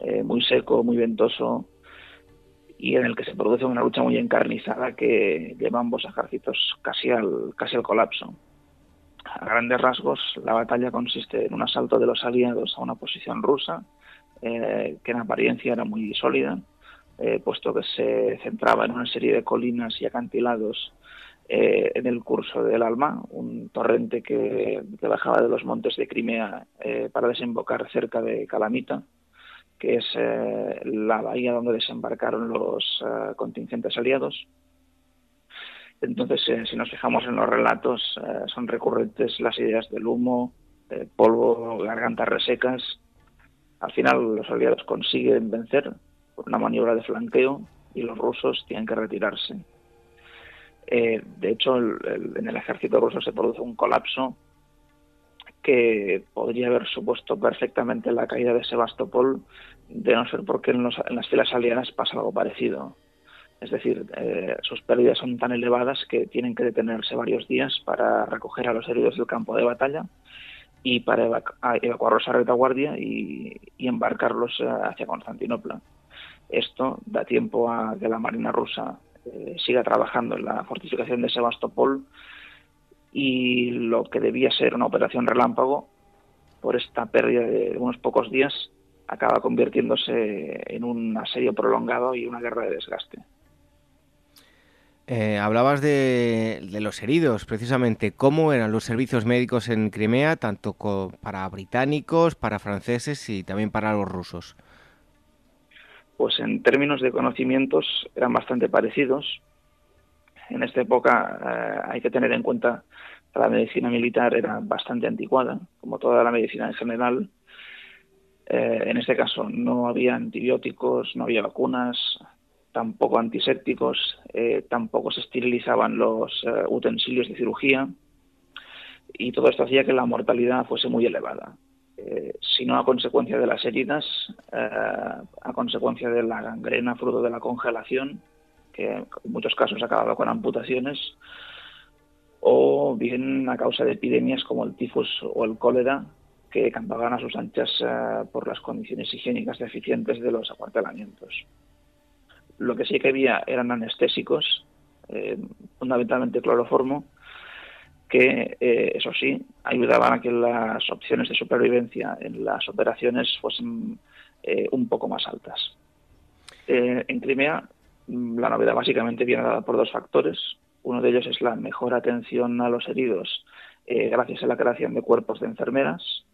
eh, muy seco, muy ventoso, y en el que se produce una lucha muy encarnizada que lleva ambos ejércitos casi al, casi al colapso. A grandes rasgos, la batalla consiste en un asalto de los aliados a una posición rusa, eh, que en apariencia era muy sólida, puesto que se centraba en una serie de colinas y acantilados eh, en el curso del Alma, un torrente que, bajaba de los montes de Crimea eh, para desembocar cerca de Calamita, que es eh, la bahía donde desembarcaron los contingentes aliados. Entonces, si nos fijamos en los relatos, son recurrentes las ideas del humo, polvo, gargantas resecas. Al final, los aliados consiguen vencer por una maniobra de flanqueo y los rusos tienen que retirarse. Eh, de hecho, en el ejército ruso se produce un colapso que podría haber supuesto perfectamente la caída de Sebastopol, de no ser porque en, las filas aliadas pasa algo parecido. Es decir, eh, sus pérdidas son tan elevadas que tienen que detenerse varios días para recoger a los heridos del campo de batalla y para evacuarlos a retaguardia y, y embarcarlos eh, hacia Constantinopla. Esto da tiempo a que la Marina rusa eh, siga trabajando en la fortificación de Sebastopol y lo que debía ser una operación relámpago, por esta pérdida de unos pocos días, acaba convirtiéndose en un asedio prolongado y una guerra de desgaste. Eh, hablabas de, los heridos, precisamente. ¿Cómo eran los servicios médicos en Crimea, tanto para británicos, para franceses y también para los rusos? Pues en términos de conocimientos eran bastante parecidos. En esta época eh, hay que tener en cuenta que la medicina militar era bastante anticuada, como toda la medicina en general. Eh, en este caso no había antibióticos, no había vacunas, tampoco antisépticos, tampoco se esterilizaban los utensilios de cirugía y todo esto hacía que la mortalidad fuese muy elevada. Eh, sino a consecuencia de las heridas, eh, a consecuencia de la gangrena fruto de la congelación, que en muchos casos acababa con amputaciones, o bien a causa de epidemias como el tifus o el cólera, que campaban a sus anchas eh, por las condiciones higiénicas deficientes de los acuartelamientos. Lo que sí que había eran anestésicos, fundamentalmente cloroformo, que, eh, eso sí, ayudaban a que las opciones de supervivencia en las operaciones fuesen eh, un poco más altas. Eh, en Crimea, mm, la novedad básicamente viene dada por dos factores. Uno de ellos es la mejor atención a los heridos gracias a la creación de cuerpos de enfermeras,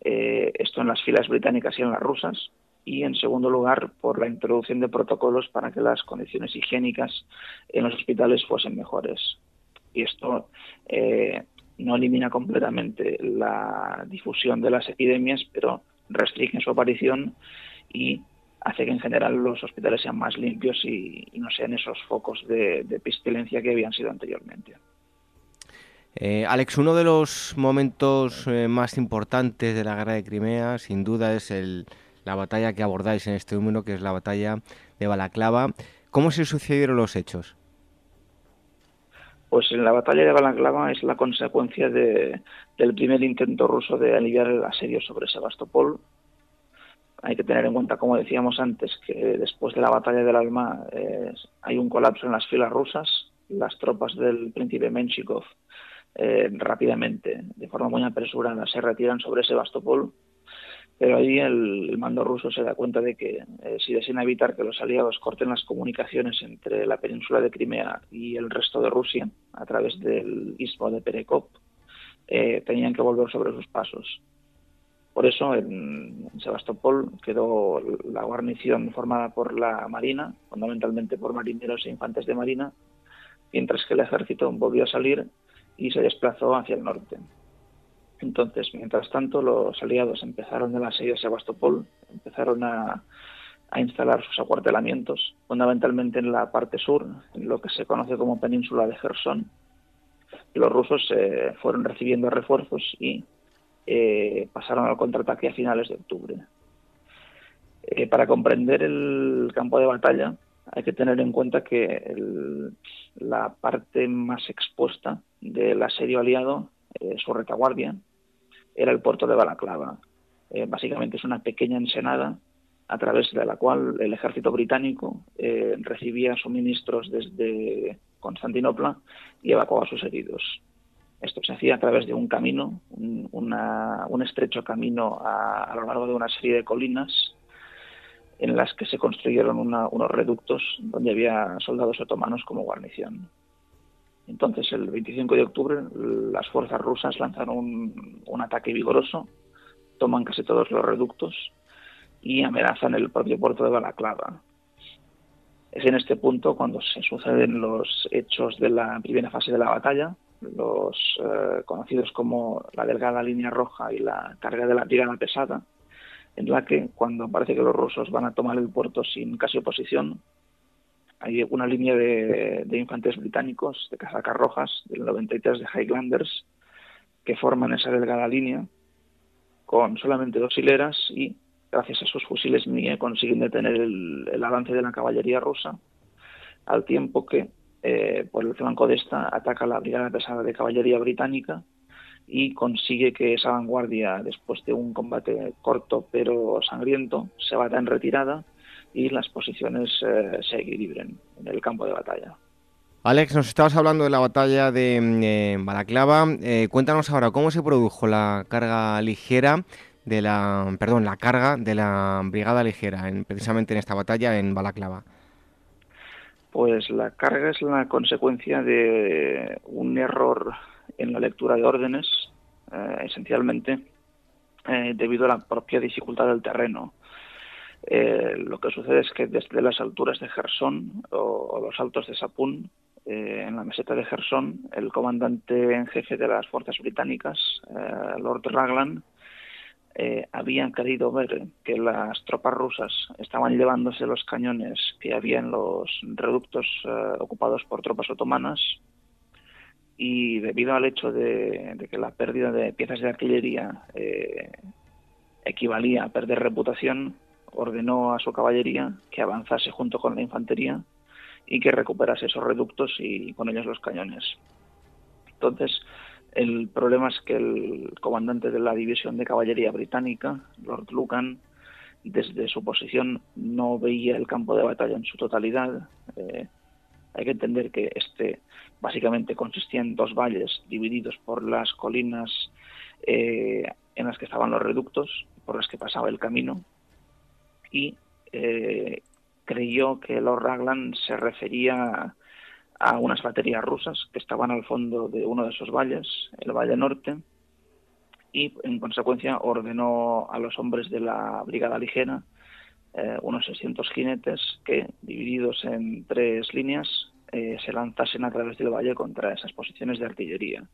esto en las filas británicas y en las rusas, y en segundo lugar por la introducción de protocolos para que las condiciones higiénicas en los hospitales fuesen mejores y esto eh, no elimina completamente la difusión de las epidemias, pero restringe su aparición y hace que en general los hospitales sean más limpios y, no sean esos focos de, de, pestilencia que habían sido anteriormente. Eh, Alex, uno de los momentos eh, más importantes de la guerra de Crimea, sin duda, es el, la batalla que abordáis en este número, que es la batalla de Balaclava. ¿Cómo se sucedieron los hechos? Pues en la batalla de Balaclava es la consecuencia de, del primer intento ruso de aliviar el asedio sobre Sebastopol. Hay que tener en cuenta, como decíamos antes, que después de la batalla del Alma hay un colapso en las filas rusas. Las tropas del príncipe Menshikov eh, rápidamente, de forma muy apresurada, se retiran sobre Sebastopol pero ahí el, mando ruso se da cuenta de que eh, si desean evitar que los aliados corten las comunicaciones entre la península de Crimea y el resto de Rusia a través del istmo de Perekop, eh, tenían que volver sobre sus pasos. Por eso en, Sebastopol quedó la guarnición formada por la Marina, fundamentalmente por marineros e infantes de Marina, mientras que el ejército volvió a salir y se desplazó hacia el norte. Entonces, mientras tanto, los aliados empezaron el asedio de Sebastopol, empezaron a, instalar sus acuartelamientos, fundamentalmente en la parte sur, en lo que se conoce como península de Gerson. Los rusos eh, fueron recibiendo refuerzos y eh, pasaron al contraataque a finales de octubre. Eh, para comprender el campo de batalla hay que tener en cuenta que la parte más expuesta del asedio aliado eh, su retaguardia, era el puerto de Balaclava. Eh, básicamente es una pequeña ensenada a través de la cual el ejército británico eh, recibía suministros desde Constantinopla y evacuaba a sus heridos. Esto se hacía a través de un camino, un, estrecho camino a, lo largo de una serie de colinas en las que se construyeron unos reductos donde había soldados otomanos como guarnición. Entonces, el 25 de octubre, las fuerzas rusas lanzaron un, ataque vigoroso, toman casi todos los reductos y amenazan el propio puerto de Balaclava. Es en este punto cuando se suceden los hechos de la primera fase de la batalla, los eh, conocidos como la delgada línea roja y la carga de la brigada pesada, en la que cuando parece que los rusos van a tomar el puerto sin casi oposición, hay una línea de, infantes británicos de casacas rojas del 93 de Highlanders que forman esa delgada línea con solamente dos hileras y gracias a sus fusiles MIE consiguen detener el, avance de la caballería rusa al tiempo que eh, por el flanco de esta ataca la brigada pesada de caballería británica y consigue que esa vanguardia, después de un combate corto pero sangriento, se vaya en retirada y las posiciones eh, se equilibren en el campo de batalla. Alex, nos estabas hablando de la batalla de mm, eh, Balaclava. Eh, cuéntanos ahora cómo se produjo la carga ligera de la, perdón, la carga de la brigada ligera, en, precisamente en esta batalla en Balaclava. Pues la carga es la consecuencia de un error en la lectura de órdenes, esencialmente debido a la propia dificultad del terreno. Eh, lo que sucede es que desde las alturas de Gerson o, los altos de Sapun, eh, en la meseta de Gerson, el comandante en jefe de las fuerzas británicas, eh, Lord Raglan, eh, habían querido ver que las tropas rusas estaban llevándose los cañones que había en los reductos eh, ocupados por tropas otomanas y debido al hecho de, que la pérdida de piezas de artillería equivalía a perder reputación, ordenó a su caballería que avanzase junto con la infantería y que recuperase esos reductos y con ellos los cañones. Entonces, el problema es que el comandante de la división de caballería británica, Lord Lucan, desde su posición no veía el campo de batalla en su totalidad. Eh, hay que entender que este básicamente consistía en dos valles divididos por las colinas eh, en las que estaban los reductos, por las que pasaba el camino, y eh, creyó que Lord Raglan se refería a unas baterías rusas que estaban al fondo de uno de esos valles, el Valle Norte, y en consecuencia ordenó a los hombres de la Brigada Ligera, eh, unos 600 jinetes, que divididos en tres líneas eh, se lanzasen a través del valle contra esas posiciones de artillería.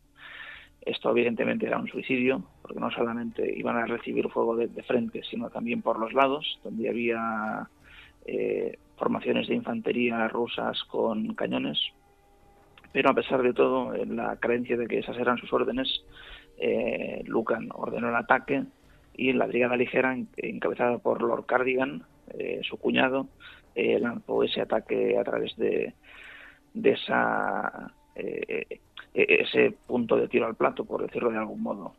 Esto evidentemente era un suicidio, porque no solamente iban a recibir fuego de, frente, sino también por los lados, donde había eh, formaciones de infantería rusas con cañones. Pero a pesar de todo, en la creencia de que esas eran sus órdenes, eh, Lucan ordenó el ataque y la brigada ligera, encabezada por Lord Cardigan, eh, su cuñado, lanzó ese ataque a través de, esa ese punto de tiro al plato, por decirlo de algún modo.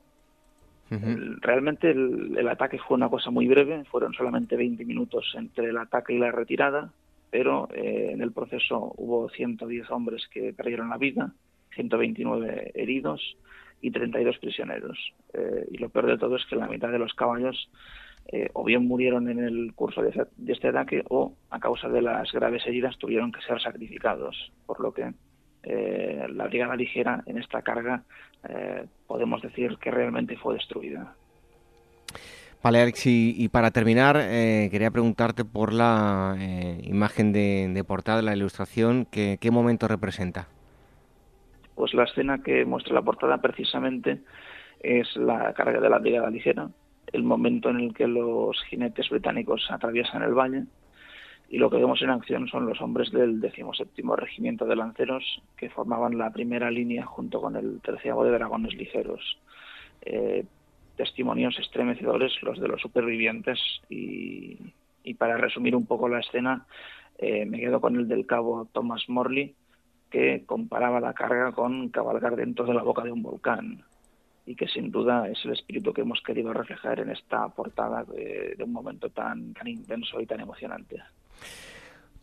realmente el, ataque fue una cosa muy breve, fueron solamente 20 minutos entre el ataque y la retirada, pero eh, en el proceso hubo 110 hombres que perdieron la vida, 129 heridos y 32 prisioneros. Eh, y lo peor de todo es que la mitad de los caballos eh, o bien murieron en el curso de, de, este ataque o a causa de las graves heridas tuvieron que ser sacrificados, por lo que eh, la brigada ligera en esta carga eh, podemos decir que realmente fue destruida. Vale, Alex, y, para terminar, eh, quería preguntarte por la imagen de, portada, la ilustración, ¿qué, ¿qué momento representa? Pues la escena que muestra la portada precisamente es la carga de la brigada ligera, el momento en el que los jinetes británicos atraviesan el valle y lo que vemos en acción son los hombres del 17 Regimiento de Lanceros que formaban la primera línea junto con el terciavo de dragones ligeros. Eh, testimonios estremecedores los de los supervivientes y, para resumir un poco la escena eh, me quedo con el del cabo Thomas Morley que comparaba la carga con cabalgar dentro de la boca de un volcán y que sin duda es el espíritu que hemos querido reflejar en esta portada de, de un momento tan, tan intenso y tan emocionante.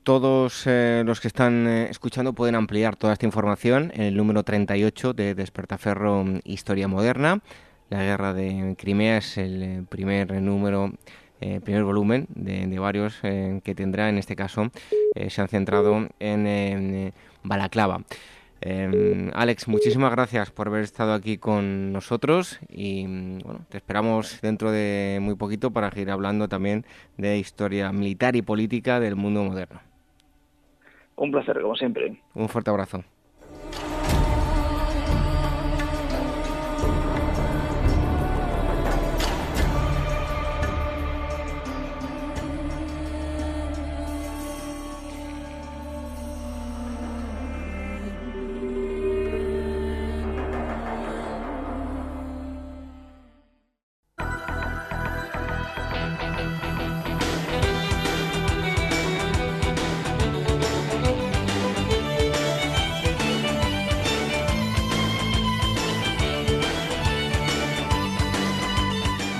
Todos eh, los que están eh, escuchando pueden ampliar toda esta información en el número 38 de Despertaferro mm, Historia Moderna. La guerra de Crimea es el eh, primer número, primer volumen de, varios que tendrá. En este caso se han centrado en Balaclava. Em, Alex, muchísimas gracias por haber estado aquí con nosotros y bueno, te esperamos dentro de muy poquito para seguir hablando también de historia militar y política del mundo moderno. Un placer, como siempre. Un fuerte abrazo.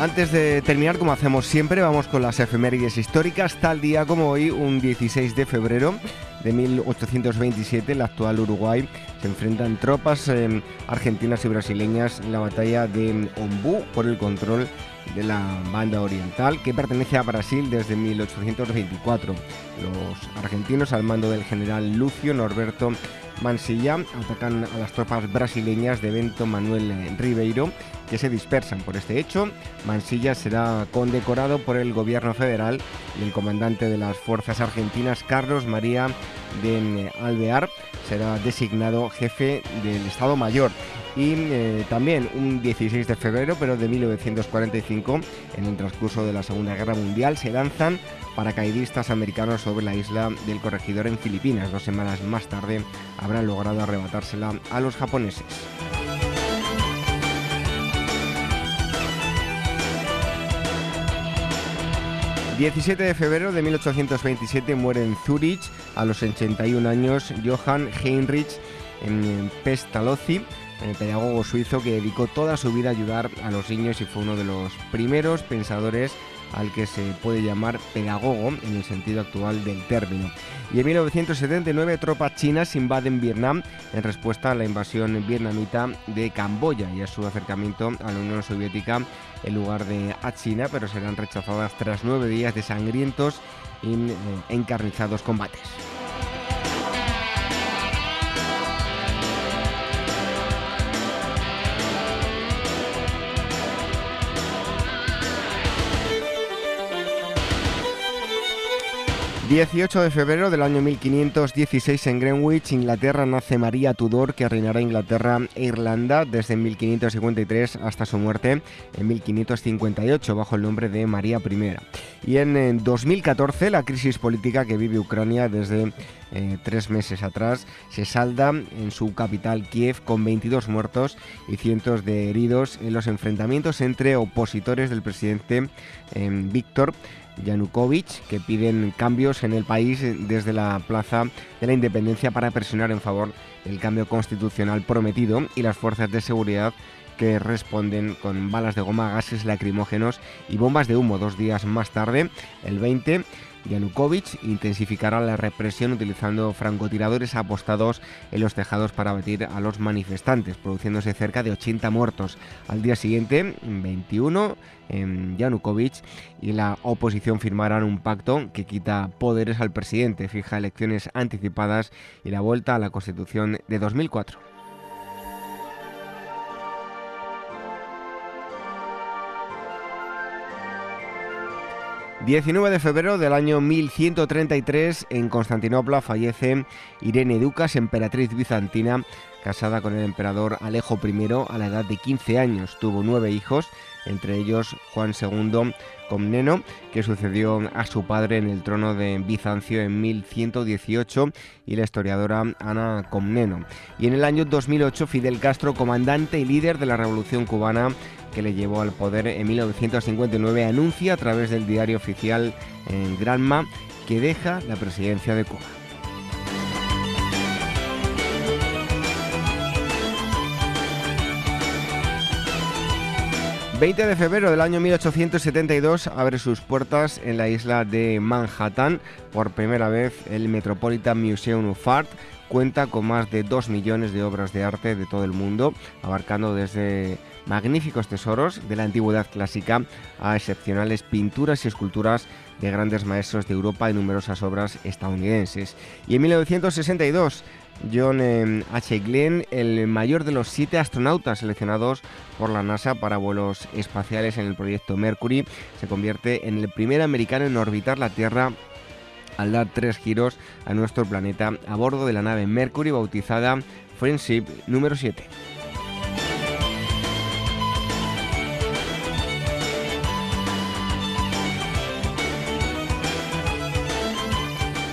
Antes de terminar, como hacemos siempre, vamos con las efemérides históricas. Tal día como hoy, un 16 de febrero de 1827, el actual Uruguay se enfrentan tropas em, argentinas y brasileñas en la batalla de Ombú por el control de la banda oriental que pertenece a Brasil desde 1824. Los argentinos al mando del general Lucio Norberto Mansilla atacan a las tropas brasileñas de Bento Manuel Ribeiro que se dispersan por este hecho. Mansilla será condecorado por el gobierno federal y el comandante de las fuerzas argentinas, Carlos María de Alvear, será designado jefe del Estado Mayor. Y eh, también un 16 de febrero, pero de 1945, en el transcurso de la Segunda Guerra Mundial, se lanzan paracaidistas americanos sobre la isla del Corregidor en Filipinas. Dos semanas más tarde habrán logrado arrebatársela a los japoneses. 17 de febrero de 1827 muere en Zurich a los 81 años Johann Heinrich Pestalozzi, pedagogo suizo que dedicó toda su vida a ayudar a los niños y fue uno de los primeros pensadores al que se puede llamar pedagogo en el sentido actual del término. Y en 1979 tropas chinas invaden Vietnam en respuesta a la invasión vietnamita de Camboya y a su acercamiento a la Unión Soviética en lugar de a China, pero serán rechazadas tras nueve días de sangrientos y eh, encarnizados combates. 18 de febrero del año 1516 en Greenwich, Inglaterra, nace María Tudor, que reinará Inglaterra e Irlanda desde 1553 hasta su muerte en 1558 bajo el nombre de María I. Y en 2014 la crisis política que vive Ucrania desde eh, tres meses atrás se salda en su capital Kiev con 22 muertos y cientos de heridos en los enfrentamientos entre opositores del presidente eh, Víctor Yanukovych, que piden cambios en el país desde la Plaza de la Independencia para presionar en favor del cambio constitucional prometido y las fuerzas de seguridad que responden con balas de goma, gases lacrimógenos y bombas de humo. Dos días más tarde, el 20, Yanukovych intensificará la represión utilizando francotiradores apostados en los tejados para abatir a los manifestantes, produciéndose cerca de 80 muertos. Al día siguiente, 21, en Yanukovych y la oposición firmarán un pacto que quita poderes al presidente, fija elecciones anticipadas y la vuelta a la Constitución de 2004. 19 de febrero del año 1133 en Constantinopla fallece Irene Ducas, emperatriz bizantina, casada con el emperador Alejo I a la edad de 15 años. Tuvo nueve hijos, entre ellos Juan II Comneno, que sucedió a su padre en el trono de Bizancio en 1118, y la historiadora Ana Comneno. Y en el año 2008 Fidel Castro, comandante y líder de la Revolución cubana, que le llevó al poder en 1959, anuncia a través del diario oficial en Granma que deja la presidencia de Cuba. ...20 de febrero del año 1872 abre sus puertas en la isla de Manhattan. Por primera vez el Metropolitan Museum of Art cuenta con más de 2 millones de obras de arte de todo el mundo, abarcando desde magníficos tesoros de la antigüedad clásica a excepcionales pinturas y esculturas de grandes maestros de Europa y numerosas obras estadounidenses. Y en 1962, John eh, H. Glenn, el mayor de los siete astronautas seleccionados por la NASA para vuelos espaciales en el proyecto Mercury, se convierte en el primer americano en orbitar la Tierra al dar tres giros a nuestro planeta a bordo de la nave Mercury bautizada Friendship número 7.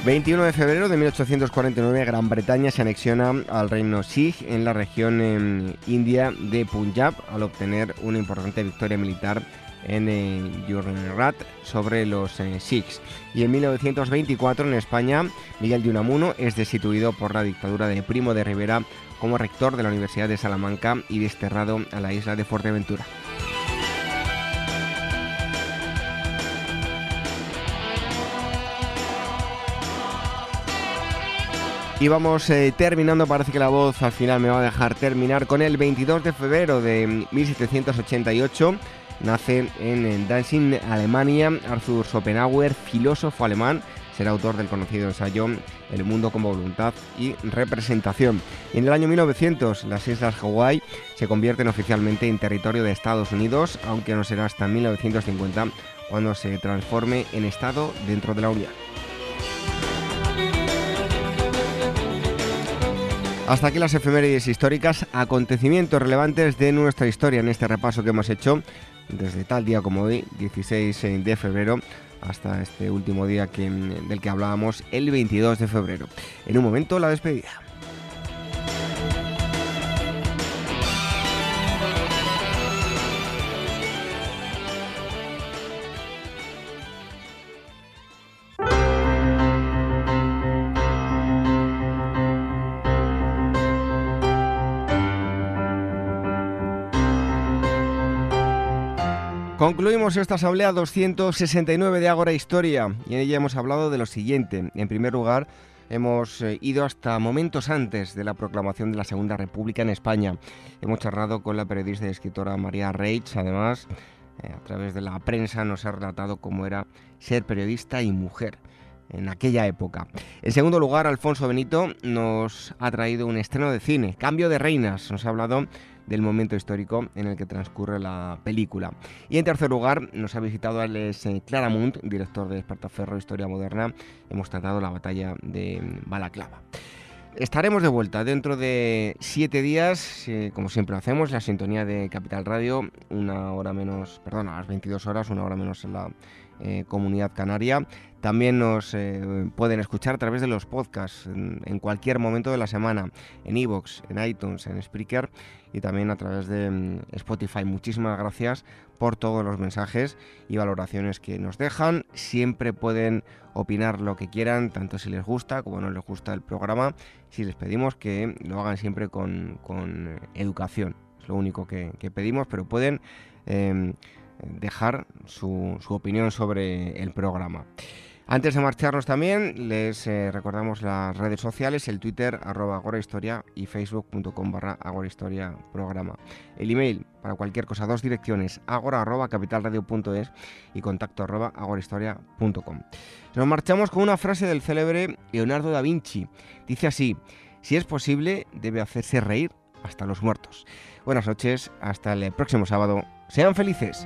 21 de febrero de 1849 Gran Bretaña se anexiona al reino Sikh en la región em, india de Punjab al obtener una importante victoria militar en eh, sobre los eh, Sikhs. Y en 1924 en España Miguel de Unamuno es destituido por la dictadura de Primo de Rivera como rector de la Universidad de Salamanca y desterrado a la isla de Fuerteventura. Y vamos eh, terminando, parece que la voz al final me va a dejar terminar con el 22 de febrero de 1788. Nace en Danzig, Alemania, Arthur Schopenhauer, filósofo alemán, será autor del conocido ensayo El mundo como voluntad y representación. En el año 1900 las islas Hawái se convierten oficialmente en territorio de Estados Unidos, aunque no será hasta 1950 cuando se transforme en Estado dentro de la Unión. Hasta aquí las efemérides históricas, acontecimientos relevantes de nuestra historia en este repaso que hemos hecho desde tal día como hoy, 16 de febrero, hasta este último día del que hablábamos, el 22 de febrero. En un momento, la despedida. Concluimos esta asamblea 269 de Ágora Historia y en ella hemos hablado de lo siguiente. En primer lugar, hemos eh, ido hasta momentos antes de la proclamación de la Segunda República en España. Hemos charlado con la periodista y escritora María Reitz, además, eh, a través de la prensa nos ha relatado cómo era ser periodista y mujer en aquella época. En segundo lugar, Alfonso Benito nos ha traído un estreno de cine, Cambio de Reinas. Nos ha hablado del momento histórico en el que transcurre la película. Y en tercer lugar, nos ha visitado Alex eh, Claramunt, director de Espartaferro Historia Moderna. Hemos tratado la batalla de Balaclava. Estaremos de vuelta dentro de siete días, como siempre hacemos, la sintonía de Capital Radio, una hora menos, perdón, a las 22 horas, una hora menos en la eh, comunidad canaria. También nos eh, pueden escuchar a través de los podcasts en, cualquier momento de la semana, en iVoox, en iTunes, en Spreaker y también a través de mm, Spotify. Muchísimas gracias por todos los mensajes y valoraciones que nos dejan. Siempre pueden opinar lo que quieran, tanto si les gusta como no les gusta el programa. Si les pedimos que lo hagan siempre con, educación. Es lo único que, pedimos, pero pueden... Em, dejar su, su opinión sobre el programa. Antes de marcharnos también, les eh, recordamos las redes sociales, el Twitter arroba agorahistoria y facebook.com barra agorahistoria programa. El email para cualquier cosa, dos direcciones, agora capitalradio.es y contacto arroba agorahistoria.com. Nos marchamos con una frase del célebre Leonardo da Vinci. Dice así, si es posible, debe hacerse reír hasta los muertos. Buenas noches, hasta el próximo sábado. Sean felices.